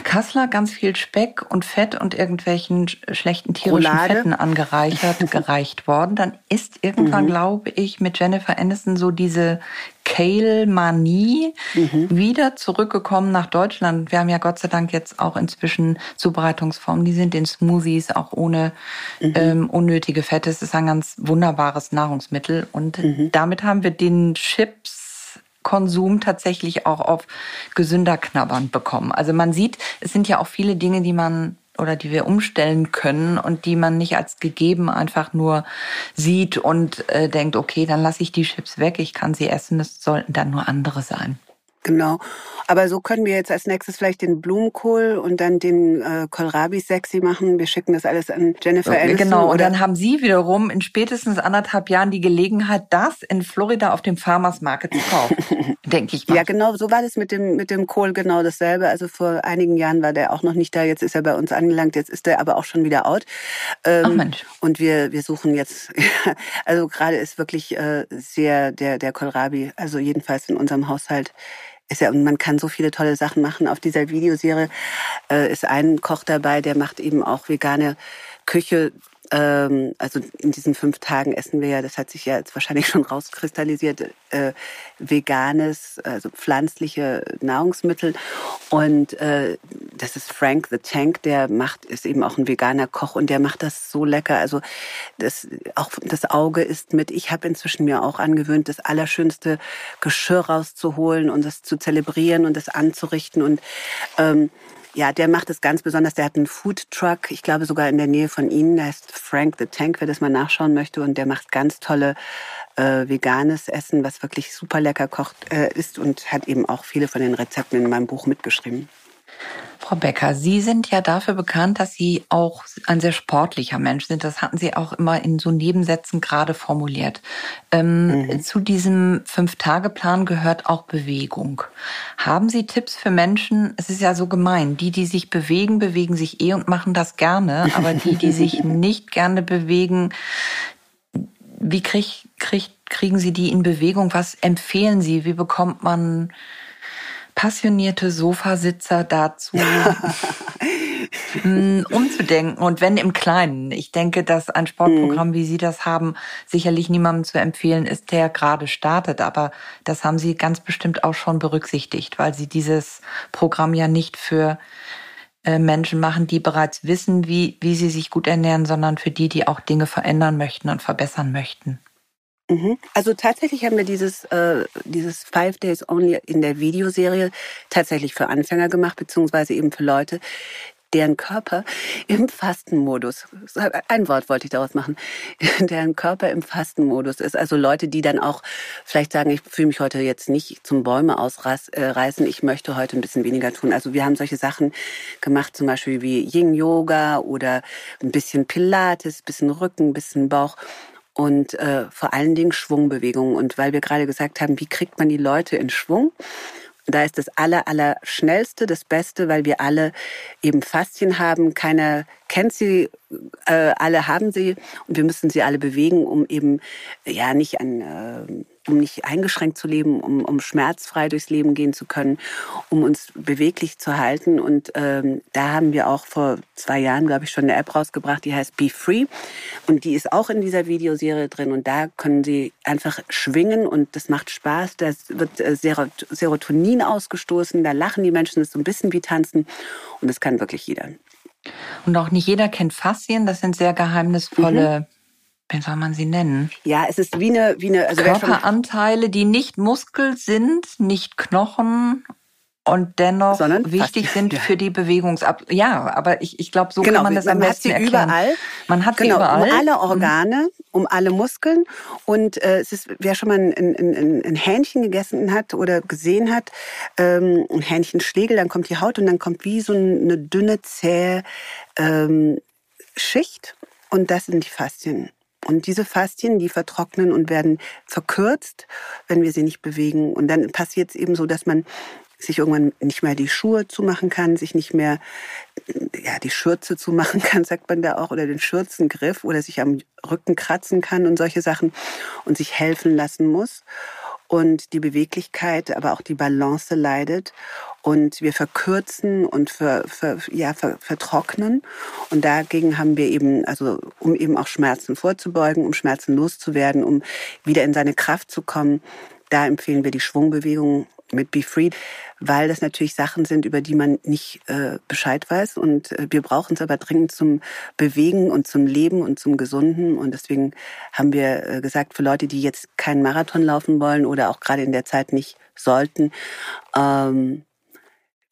Kassler ganz viel Speck und Fett und irgendwelchen schlechten tierischen Roulade. Fetten angereichert, gereicht worden. Dann ist irgendwann, mhm. glaube ich, mit Jennifer Aniston so diese Kale-Manie mhm. wieder zurückgekommen nach Deutschland. Wir haben ja Gott sei Dank jetzt auch inzwischen Zubereitungsformen, die sind in Smoothies, auch ohne mhm. ähm, unnötige Fette. Es ist ein ganz wunderbares Nahrungsmittel. Und mhm. damit haben wir den Chips Konsum tatsächlich auch auf gesünder knabbern bekommen. Also man sieht, es sind ja auch viele Dinge, die man oder die wir umstellen können und die man nicht als gegeben einfach nur sieht und äh, denkt, okay, dann lasse ich die Chips weg, ich kann sie essen, es sollten dann nur andere sein. Genau. Aber so können wir jetzt als nächstes vielleicht den Blumenkohl und dann den äh, Kohlrabi sexy machen. Wir schicken das alles an Jennifer Aniston. Genau, und dann haben Sie wiederum in spätestens anderthalb Jahren die Gelegenheit, das in Florida auf dem Farmers Market zu kaufen, denke ich mal. Ja, genau, so war das mit dem, mit dem Kohl genau dasselbe. Also vor einigen Jahren war der auch noch nicht da, jetzt ist er bei uns angelangt, jetzt ist er aber auch schon wieder out. Ähm, Ach Mensch. Und wir, wir suchen jetzt, also gerade ist wirklich äh, sehr der, der Kohlrabi, also jedenfalls in unserem Haushalt ist ja, und man kann so viele tolle Sachen machen. Auf dieser Videoserie äh, ist ein Koch dabei, der macht eben auch vegane Küche ähm, also in diesen fünf Tagen essen wir ja, das hat sich ja jetzt wahrscheinlich schon rauskristallisiert, äh, veganes, also pflanzliche Nahrungsmittel. Und äh, das ist Frank the Tank, der macht, ist eben auch ein veganer Koch und der macht das so lecker. Also das, auch das Auge ist mit. Ich habe inzwischen mir auch angewöhnt, das allerschönste Geschirr rauszuholen und das zu zelebrieren und das anzurichten. Und ähm, ja, der macht es ganz besonders. Der hat einen Food Truck, ich glaube sogar in der Nähe von Ihnen. Der heißt Frank the Tank, wer das mal nachschauen möchte. Und der macht ganz tolle äh, veganes Essen, was wirklich super lecker kocht äh, ist und hat eben auch viele von den Rezepten in meinem Buch mitgeschrieben. Frau Becker, Sie sind ja dafür bekannt, dass Sie auch ein sehr sportlicher Mensch sind. Das hatten Sie auch immer in so Nebensätzen gerade formuliert. Ähm, mhm. Zu diesem Fünf-Tage-Plan gehört auch Bewegung. Haben Sie Tipps für Menschen? Es ist ja so gemein. Die, die sich bewegen, bewegen sich eh und machen das gerne. Aber die, die sich nicht gerne bewegen, wie krieg, krieg, kriegen Sie die in Bewegung? Was empfehlen Sie? Wie bekommt man passionierte Sofasitzer dazu, hm, umzudenken und wenn im Kleinen. Ich denke, dass ein Sportprogramm, mhm. wie Sie das haben, sicherlich niemandem zu empfehlen ist, der gerade startet. Aber das haben Sie ganz bestimmt auch schon berücksichtigt, weil Sie dieses Programm ja nicht für äh, Menschen machen, die bereits wissen, wie, wie sie sich gut ernähren, sondern für die, die auch Dinge verändern möchten und verbessern möchten. Mhm. Also tatsächlich haben wir dieses, äh, dieses Five Days Only in der Videoserie tatsächlich für Anfänger gemacht, beziehungsweise eben für Leute, deren Körper im Fastenmodus, ein Wort wollte ich daraus machen, deren Körper im Fastenmodus ist. Also Leute, die dann auch vielleicht sagen, ich fühle mich heute jetzt nicht zum Bäume ausreißen, ich möchte heute ein bisschen weniger tun. Also wir haben solche Sachen gemacht, zum Beispiel wie Yin-Yoga oder ein bisschen Pilates, ein bisschen Rücken, ein bisschen Bauch und äh, vor allen Dingen Schwungbewegungen. Und weil wir gerade gesagt haben, wie kriegt man die Leute in Schwung? Da ist das aller, aller schnellste, das Beste, weil wir alle eben Faszien haben. Keiner kennt sie, äh, alle haben sie und wir müssen sie alle bewegen, um eben ja nicht an äh, um nicht eingeschränkt zu leben, um, um schmerzfrei durchs Leben gehen zu können, um uns beweglich zu halten. Und ähm, da haben wir auch vor zwei Jahren, glaube ich, schon eine App rausgebracht, die heißt Be Free. Und die ist auch in dieser Videoserie drin. Und da können Sie einfach schwingen und das macht Spaß. Da wird äh, Serotonin ausgestoßen, da lachen die Menschen, das ist so ein bisschen wie tanzen. Und das kann wirklich jeder. Und auch nicht jeder kennt Faszien, das sind sehr geheimnisvolle mhm wie soll man sie nennen? Ja, es ist wie eine, wie eine also Körperanteile, die nicht Muskel sind, nicht Knochen und dennoch Sondern wichtig fast, sind ja. für die Bewegungsab. Ja, aber ich, ich glaube, so genau, kann man das man am besten hat sie erklären. Überall. Man hat genau, sie überall. Um alle Organe, mhm. um alle Muskeln. Und äh, es ist, wer schon mal ein, ein, ein Hähnchen gegessen hat oder gesehen hat, ähm, ein Hähnchenschlegel, dann kommt die Haut und dann kommt wie so eine dünne, zähe ähm, Schicht. Und das sind die Faszien. Und diese Faszien, die vertrocknen und werden verkürzt, wenn wir sie nicht bewegen. Und dann passiert es eben so, dass man sich irgendwann nicht mehr die Schuhe zumachen kann, sich nicht mehr ja, die Schürze zumachen kann, sagt man da auch, oder den Schürzengriff oder sich am Rücken kratzen kann und solche Sachen und sich helfen lassen muss. Und die Beweglichkeit, aber auch die Balance leidet und wir verkürzen und ver, ver, ja, ver, vertrocknen. Und dagegen haben wir eben, also um eben auch Schmerzen vorzubeugen, um Schmerzen loszuwerden, um wieder in seine Kraft zu kommen, da empfehlen wir die Schwungbewegung mit Be Free, weil das natürlich Sachen sind, über die man nicht äh, Bescheid weiß. Und äh, wir brauchen es aber dringend zum Bewegen und zum Leben und zum Gesunden. Und deswegen haben wir äh, gesagt, für Leute, die jetzt keinen Marathon laufen wollen oder auch gerade in der Zeit nicht sollten, ähm,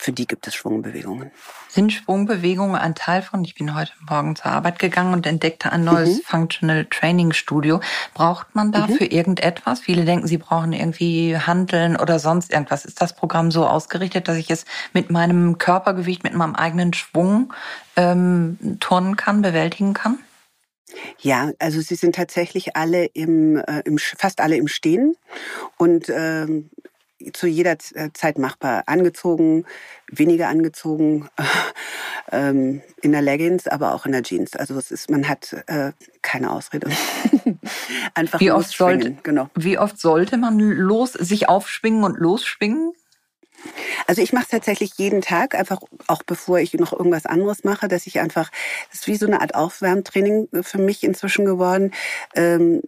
für die gibt es Schwungbewegungen. Sind Schwungbewegungen ein Teil von? Ich bin heute Morgen zur Arbeit gegangen und entdeckte ein neues mhm. Functional Training Studio. Braucht man dafür mhm. irgendetwas? Viele denken, sie brauchen irgendwie Handeln oder sonst irgendwas. Ist das Programm so ausgerichtet, dass ich es mit meinem Körpergewicht, mit meinem eigenen Schwung ähm, turnen kann, bewältigen kann? Ja, also sie sind tatsächlich alle im, äh, im fast alle im Stehen und ähm, zu jeder äh, Zeit machbar. Angezogen, weniger angezogen, ähm, in der Leggings, aber auch in der Jeans. Also es ist, man hat äh, keine Ausrede. Einfach wie oft sollte, genau. Wie oft sollte man los, sich aufschwingen und losschwingen? Also ich mache es tatsächlich jeden Tag, einfach auch bevor ich noch irgendwas anderes mache, dass ich einfach, das ist wie so eine Art Aufwärmtraining für mich inzwischen geworden. Ähm,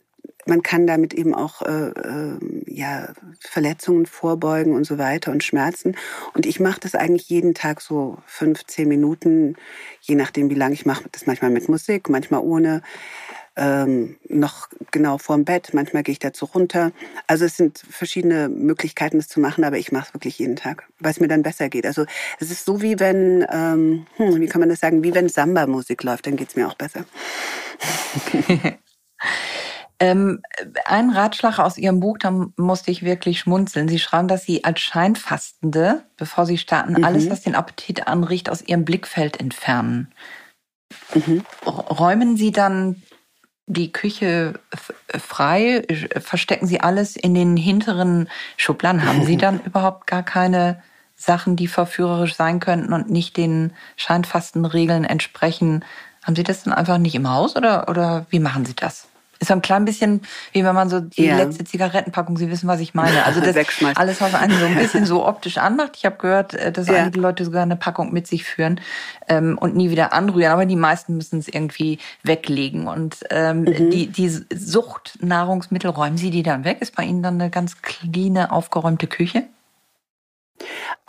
man kann damit eben auch äh, äh, ja, Verletzungen vorbeugen und so weiter und Schmerzen. Und ich mache das eigentlich jeden Tag so fünf, zehn Minuten, je nachdem, wie lange ich mache. Das manchmal mit Musik, manchmal ohne. Ähm, noch genau vorm Bett, manchmal gehe ich dazu runter. Also es sind verschiedene Möglichkeiten, das zu machen, aber ich mache es wirklich jeden Tag, weil es mir dann besser geht. Also es ist so wie wenn, ähm, hm, wie kann man das sagen, wie wenn Samba-Musik läuft, dann geht es mir auch besser. Ähm, ein Ratschlag aus Ihrem Buch, da musste ich wirklich schmunzeln. Sie schreiben, dass Sie als Scheinfastende, bevor Sie starten, mhm. alles, was den Appetit anricht, aus Ihrem Blickfeld entfernen. Mhm. Räumen Sie dann die Küche frei? Verstecken Sie alles in den hinteren Schubladen? Haben Sie dann überhaupt gar keine Sachen, die verführerisch sein könnten und nicht den scheinfasten Regeln entsprechen? Haben Sie das dann einfach nicht im Haus oder, oder wie machen Sie das? Ist so ein klein bisschen, wie wenn man so die ja. letzte Zigarettenpackung, Sie wissen, was ich meine. Also das alles, was einen so ein bisschen so optisch anmacht. Ich habe gehört, äh, dass ja. einige Leute sogar eine Packung mit sich führen ähm, und nie wieder anrühren. Aber die meisten müssen es irgendwie weglegen. Und ähm, mhm. die, die Suchtnahrungsmittel, räumen Sie die dann weg? Ist bei Ihnen dann eine ganz cleane, aufgeräumte Küche?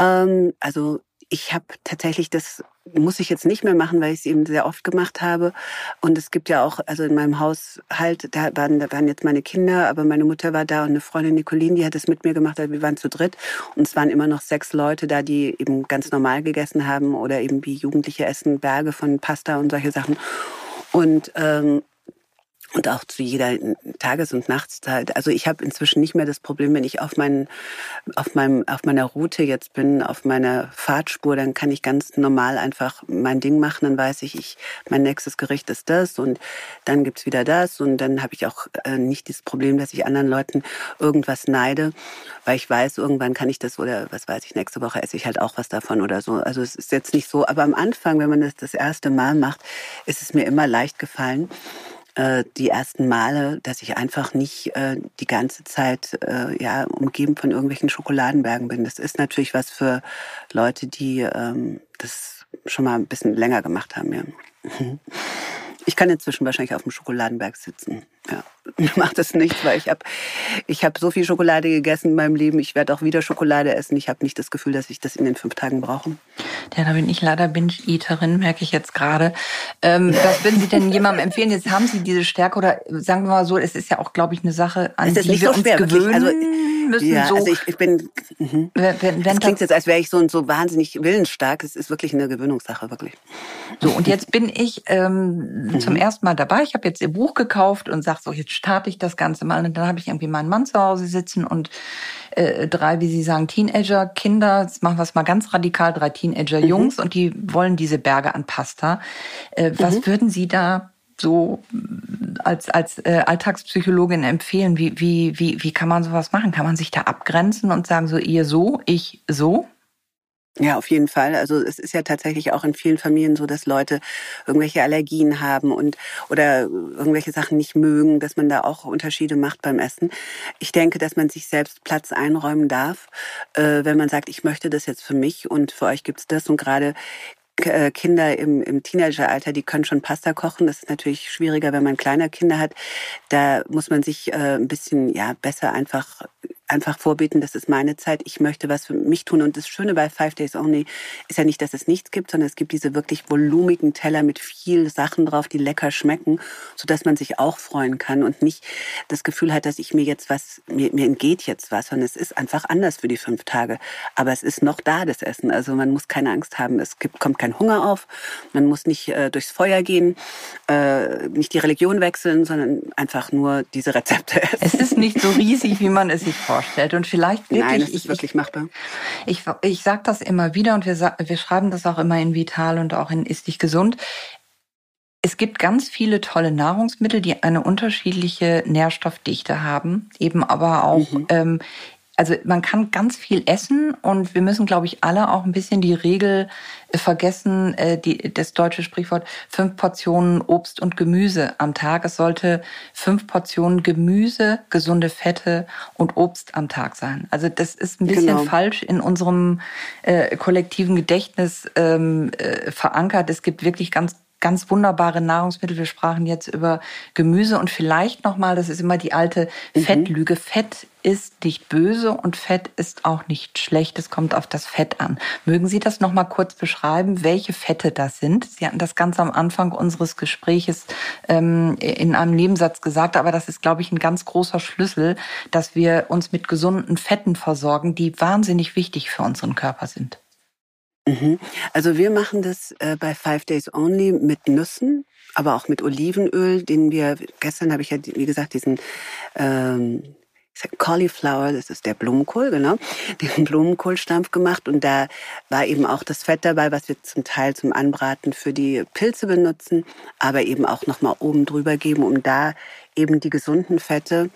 Ähm, also ich habe tatsächlich das muss ich jetzt nicht mehr machen, weil ich es eben sehr oft gemacht habe. Und es gibt ja auch, also in meinem Haushalt, da waren, da waren jetzt meine Kinder, aber meine Mutter war da und eine Freundin Nicolin, die hat es mit mir gemacht, wir waren zu dritt. Und es waren immer noch sechs Leute da, die eben ganz normal gegessen haben oder eben wie Jugendliche essen, Berge von Pasta und solche Sachen. Und ähm, und auch zu jeder Tages- und Nachtszeit. Also ich habe inzwischen nicht mehr das Problem, wenn ich auf, meinen, auf, meinem, auf meiner Route jetzt bin, auf meiner Fahrtspur, dann kann ich ganz normal einfach mein Ding machen. Dann weiß ich, ich mein nächstes Gericht ist das und dann gibt's wieder das. Und dann habe ich auch äh, nicht das Problem, dass ich anderen Leuten irgendwas neide, weil ich weiß, irgendwann kann ich das oder was weiß ich, nächste Woche esse ich halt auch was davon oder so. Also es ist jetzt nicht so. Aber am Anfang, wenn man das das erste Mal macht, ist es mir immer leicht gefallen äh, die ersten Male, dass ich einfach nicht äh, die ganze Zeit äh, ja umgeben von irgendwelchen Schokoladenbergen bin. Das ist natürlich was für Leute, die ähm, das schon mal ein bisschen länger gemacht haben. Ja. Ich kann inzwischen wahrscheinlich auf dem Schokoladenberg sitzen. Ja, macht das nichts, weil ich habe ich hab so viel Schokolade gegessen in meinem Leben. Ich werde auch wieder Schokolade essen. Ich habe nicht das Gefühl, dass ich das in den fünf Tagen brauche. Ja, da bin ich leider Binge-Eaterin, merke ich jetzt gerade. Ähm, was würden Sie denn jemandem empfehlen? Jetzt haben Sie diese Stärke oder sagen wir mal so, es ist ja auch, glaube ich, eine Sache, an die wir so uns schwer, gewöhnen also, müssen. Ja, so, also ich, ich bin. Mhm. Wenn, wenn, das klingt jetzt, als wäre ich so so wahnsinnig willensstark. Es ist wirklich eine Gewöhnungssache, wirklich. So und jetzt bin ich ähm, mhm. zum ersten Mal dabei. Ich habe jetzt Ihr Buch gekauft und sage, sage, so jetzt starte ich das Ganze mal. Und dann habe ich irgendwie meinen Mann zu Hause sitzen und äh, drei, wie Sie sagen, Teenager, Kinder, jetzt machen wir es mal ganz radikal, drei Teenager-Jungs mhm. und die wollen diese Berge an Pasta. Äh, was mhm. würden Sie da so als, als äh, Alltagspsychologin empfehlen? Wie, wie, wie, wie kann man sowas machen? Kann man sich da abgrenzen und sagen, so ihr so, ich so? Ja, auf jeden Fall. Also es ist ja tatsächlich auch in vielen Familien so, dass Leute irgendwelche Allergien haben und oder irgendwelche Sachen nicht mögen, dass man da auch Unterschiede macht beim Essen. Ich denke, dass man sich selbst Platz einräumen darf, äh, wenn man sagt, ich möchte das jetzt für mich und für euch gibt's das und gerade äh, Kinder im, im Teenageralter, die können schon Pasta kochen. Das ist natürlich schwieriger, wenn man kleine Kinder hat. Da muss man sich äh, ein bisschen ja besser einfach einfach vorbeten, das ist meine Zeit, ich möchte was für mich tun. Und das Schöne bei Five Days Only ist ja nicht, dass es nichts gibt, sondern es gibt diese wirklich volumigen Teller mit viel Sachen drauf, die lecker schmecken, so dass man sich auch freuen kann und nicht das Gefühl hat, dass ich mir jetzt was, mir, mir entgeht jetzt was, sondern es ist einfach anders für die fünf Tage. Aber es ist noch da, das Essen. Also man muss keine Angst haben, es gibt, kommt kein Hunger auf, man muss nicht äh, durchs Feuer gehen, äh, nicht die Religion wechseln, sondern einfach nur diese Rezepte essen. Es ist nicht so riesig, wie man es sich vorstellt vorstellt. Und vielleicht wirklich. Nein, das ist ich, wirklich machbar. Ich, ich, ich sage das immer wieder und wir, wir schreiben das auch immer in Vital und auch in Ist dich gesund. Es gibt ganz viele tolle Nahrungsmittel, die eine unterschiedliche Nährstoffdichte haben, eben aber auch mhm. ähm, also man kann ganz viel essen und wir müssen, glaube ich, alle auch ein bisschen die Regel äh, vergessen, äh, die, das deutsche Sprichwort, fünf Portionen Obst und Gemüse am Tag. Es sollte fünf Portionen Gemüse, gesunde Fette und Obst am Tag sein. Also das ist ein bisschen genau. falsch in unserem äh, kollektiven Gedächtnis ähm, äh, verankert. Es gibt wirklich ganz ganz wunderbare Nahrungsmittel. Wir sprachen jetzt über Gemüse und vielleicht nochmal, das ist immer die alte mhm. Fettlüge. Fett ist nicht böse und Fett ist auch nicht schlecht. Es kommt auf das Fett an. Mögen Sie das nochmal kurz beschreiben, welche Fette das sind? Sie hatten das ganz am Anfang unseres Gespräches ähm, in einem Nebensatz gesagt, aber das ist, glaube ich, ein ganz großer Schlüssel, dass wir uns mit gesunden Fetten versorgen, die wahnsinnig wichtig für unseren Körper sind. Mhm. Also wir machen das äh, bei Five Days Only mit Nüssen, aber auch mit Olivenöl, den wir, gestern habe ich ja, wie gesagt, diesen ähm, Cauliflower, das ist der Blumenkohl, genau, den Blumenkohlstampf gemacht und da war eben auch das Fett dabei, was wir zum Teil zum Anbraten für die Pilze benutzen, aber eben auch nochmal oben drüber geben, um da eben die gesunden Fette,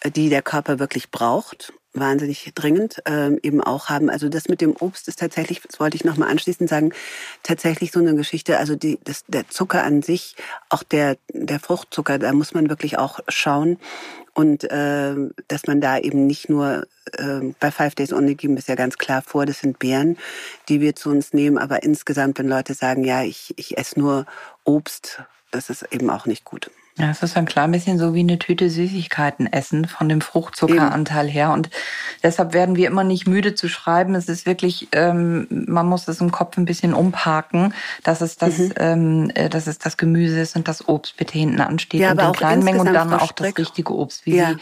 äh, die der Körper wirklich braucht, wahnsinnig dringend ähm, eben auch haben. Also das mit dem Obst ist tatsächlich, das wollte ich nochmal anschließend sagen, tatsächlich so eine Geschichte. Also die, das, der Zucker an sich, auch der, der Fruchtzucker, da muss man wirklich auch schauen. Und äh, dass man da eben nicht nur äh, bei Five Days Only geben ist ja ganz klar vor, das sind Beeren, die wir zu uns nehmen. Aber insgesamt, wenn Leute sagen, ja, ich, ich esse nur Obst, das ist eben auch nicht gut. Ja, es ist ein klein bisschen so wie eine Tüte Süßigkeiten essen von dem Fruchtzuckeranteil her. Und deshalb werden wir immer nicht müde zu schreiben. Es ist wirklich, ähm, man muss es im Kopf ein bisschen umparken, dass es das, mhm. ähm, äh, dass es das Gemüse ist und das Obst bitte hinten ansteht ja, und in kleinen Mengen und dann auch das richtige Obst, wie ja. Sie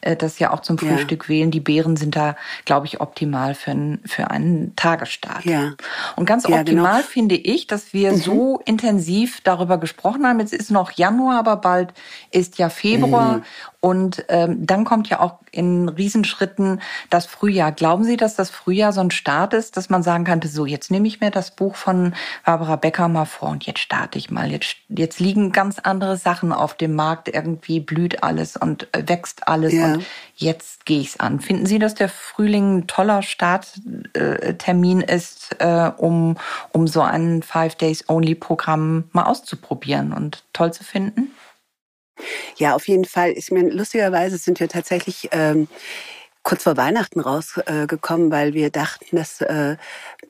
äh, das ja auch zum Frühstück ja. wählen. Die Beeren sind da, glaube ich, optimal für, einen für einen Tagesstart. Ja. Und ganz ja, optimal genau. finde ich, dass wir mhm. so intensiv darüber gesprochen haben. Jetzt ist noch Januar, aber bald ist ja Februar. Mhm. Und ähm, dann kommt ja auch in Riesenschritten das Frühjahr. Glauben Sie, dass das Frühjahr so ein Start ist, dass man sagen könnte, so jetzt nehme ich mir das Buch von Barbara Becker mal vor und jetzt starte ich mal. Jetzt, jetzt liegen ganz andere Sachen auf dem Markt. Irgendwie blüht alles und wächst alles ja. und jetzt gehe ich's an. Finden Sie, dass der Frühling ein toller Starttermin ist, äh, um, um so ein Five Days Only Programm mal auszuprobieren und toll zu finden? Ja, auf jeden Fall. Ich meine, lustigerweise sind wir tatsächlich ähm, kurz vor Weihnachten rausgekommen, äh, weil wir dachten, dass äh,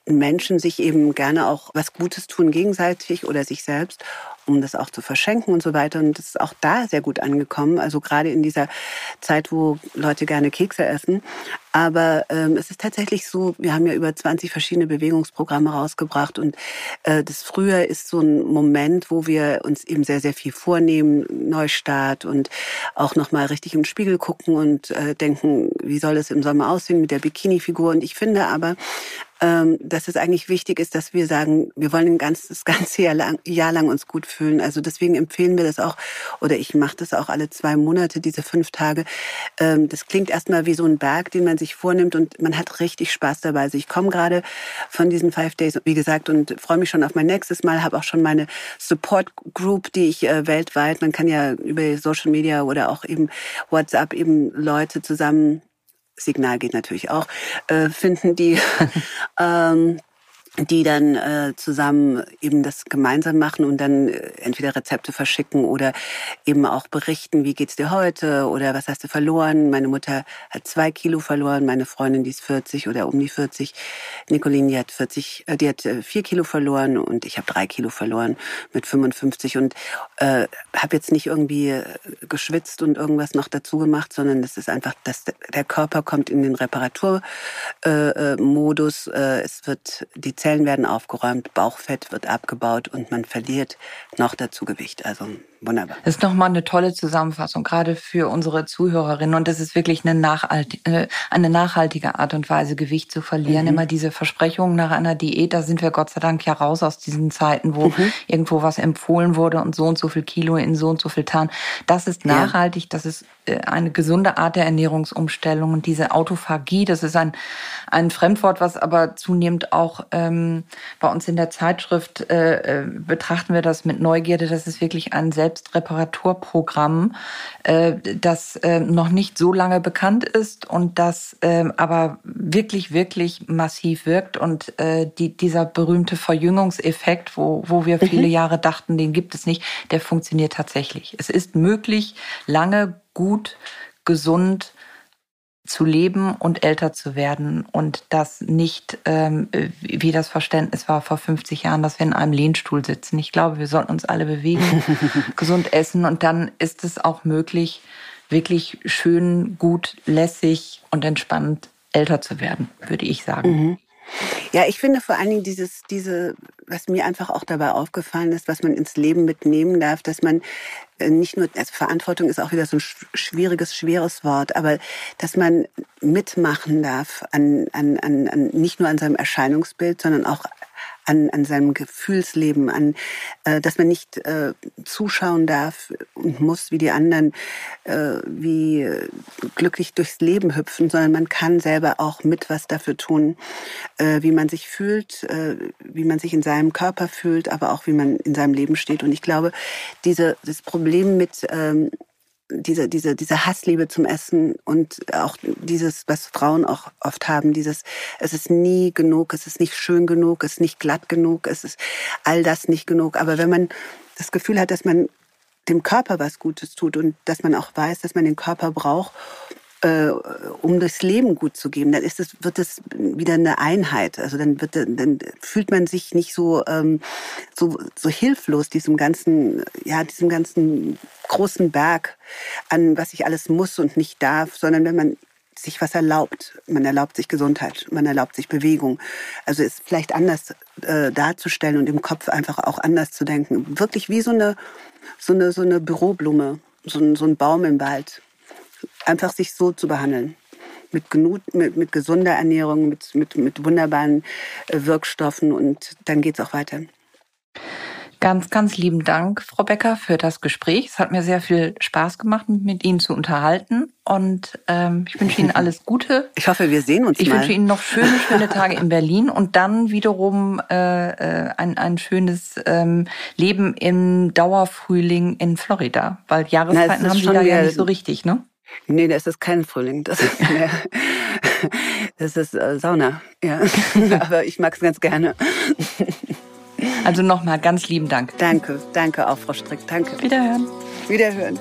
Menschen sich eben gerne auch was Gutes tun gegenseitig oder sich selbst um das auch zu verschenken und so weiter. Und das ist auch da sehr gut angekommen. Also gerade in dieser Zeit, wo Leute gerne Kekse essen. Aber ähm, es ist tatsächlich so, wir haben ja über 20 verschiedene Bewegungsprogramme rausgebracht und äh, das Frühjahr ist so ein Moment, wo wir uns eben sehr, sehr viel vornehmen, Neustart und auch nochmal richtig im Spiegel gucken und äh, denken, wie soll es im Sommer aussehen mit der Bikini-Figur. Und ich finde aber, dass es eigentlich wichtig ist, dass wir sagen, wir wollen ein ganzes, das ganze Jahr lang, Jahr lang uns gut fühlen. Also deswegen empfehlen wir das auch, oder ich mache das auch alle zwei Monate, diese fünf Tage. Ähm, das klingt erstmal wie so ein Berg, den man sich vornimmt und man hat richtig Spaß dabei. Also ich komme gerade von diesen Five Days, wie gesagt, und freue mich schon auf mein nächstes Mal, habe auch schon meine Support Group, die ich äh, weltweit, man kann ja über Social Media oder auch eben WhatsApp eben Leute zusammen Signal geht natürlich auch, äh, finden, die ähm, die dann äh, zusammen eben das gemeinsam machen und dann äh, entweder Rezepte verschicken oder eben auch berichten, wie geht's dir heute oder was hast du verloren. Meine Mutter hat zwei Kilo verloren, meine Freundin, die ist 40 oder um die 40. Nicoline, die hat 40, äh, die hat äh, vier Kilo verloren und ich habe drei Kilo verloren mit 55 und äh, habe jetzt nicht irgendwie äh, geschwitzt und irgendwas noch dazu gemacht, sondern das ist einfach, dass der Körper kommt in den Reparaturmodus. Äh, Modus. äh, es wird die Zellen werden aufgeräumt, Bauchfett wird abgebaut und man verliert noch dazu Gewicht. Also wunderbar. Das ist nochmal eine tolle Zusammenfassung, gerade für unsere Zuhörerinnen. Und das ist wirklich eine, nachhaltige, äh, eine nachhaltige Art und Weise, Gewicht zu verlieren. Mhm. Immer diese Versprechungen nach einer Diät, da sind wir Gott sei Dank ja raus aus diesen Zeiten, wo mhm. irgendwo was empfohlen wurde und so und so viel Kilo in so und so viel Tarn. Das ist nachhaltig, ja. das ist äh, eine gesunde Art der Ernährungsumstellung. Und diese Autophagie, das ist ein, ein Fremdwort, was aber zunehmend auch ähm, bei uns in der Zeitschrift äh, äh, betrachten wir das mit Neugierde. Das ist wirklich ein Selbstreparaturprogramm, äh, das äh, noch nicht so lange bekannt ist und das äh, aber wirklich, wirklich massiv wirkt. Und äh, die, dieser berühmte Verjüngungseffekt, wo, wo wir viele mhm. Jahre dachten, den gibt es nicht, der funktioniert tatsächlich. Es ist möglich, lange, gut, gesund zu leben und älter zu werden und das nicht ähm, wie das Verständnis war vor 50 Jahren, dass wir in einem Lehnstuhl sitzen. Ich glaube, wir sollten uns alle bewegen, gesund essen und dann ist es auch möglich, wirklich schön, gut, lässig und entspannt älter zu werden, würde ich sagen. Mhm. Ja, ich finde vor allen Dingen dieses, diese, was mir einfach auch dabei aufgefallen ist, was man ins Leben mitnehmen darf, dass man äh, nicht nur, also Verantwortung ist auch wieder so ein schwieriges, schweres Wort, aber dass man mitmachen darf an, an, an, an nicht nur an seinem Erscheinungsbild, sondern auch an, an seinem Gefühlsleben, an, äh, dass man nicht äh, zuschauen darf und muss wie die anderen, äh, wie glücklich durchs Leben hüpfen, sondern man kann selber auch mit was dafür tun, äh, wie man sich fühlt, äh, wie man sich in seinem Körper fühlt, aber auch wie man in seinem Leben steht. Und ich glaube, diese, das Problem mit ähm, diese, diese, diese Hassliebe zum Essen und auch dieses, was Frauen auch oft haben, dieses, es ist nie genug, es ist nicht schön genug, es ist nicht glatt genug, es ist all das nicht genug. Aber wenn man das Gefühl hat, dass man dem Körper was Gutes tut und dass man auch weiß, dass man den Körper braucht äh, um das Leben gut zu geben, dann ist es, wird es wieder eine Einheit. Also dann wird, dann fühlt man sich nicht so, ähm, so, so hilflos diesem ganzen, ja, diesem ganzen großen Berg an, was ich alles muss und nicht darf, sondern wenn man sich was erlaubt. Man erlaubt sich Gesundheit, man erlaubt sich Bewegung. Also es vielleicht anders äh, darzustellen und im Kopf einfach auch anders zu denken. Wirklich wie so eine, so eine, so eine Büroblume, so ein, so ein Baum im Wald einfach sich so zu behandeln. Mit, genug, mit, mit gesunder Ernährung, mit, mit, mit wunderbaren äh, Wirkstoffen und dann geht es auch weiter. Ganz, ganz lieben Dank, Frau Becker, für das Gespräch. Es hat mir sehr viel Spaß gemacht, mich mit Ihnen zu unterhalten. Und ähm, ich wünsche Ihnen alles Gute. Ich hoffe, wir sehen uns ich mal. Ich wünsche Ihnen noch schöne, schöne Tage in Berlin und dann wiederum äh, äh, ein, ein schönes ähm, Leben im Dauerfrühling in Florida. Weil Jahreszeiten Na, haben Sie da ja nicht so richtig, ne? Nee, das ist kein Frühling. Das ist, mehr, das ist äh, Sauna. Ja. Aber ich mag es ganz gerne. Also nochmal ganz lieben Dank. Danke, danke auch, Frau Strick. Danke. Wiederhören. Wiederhören.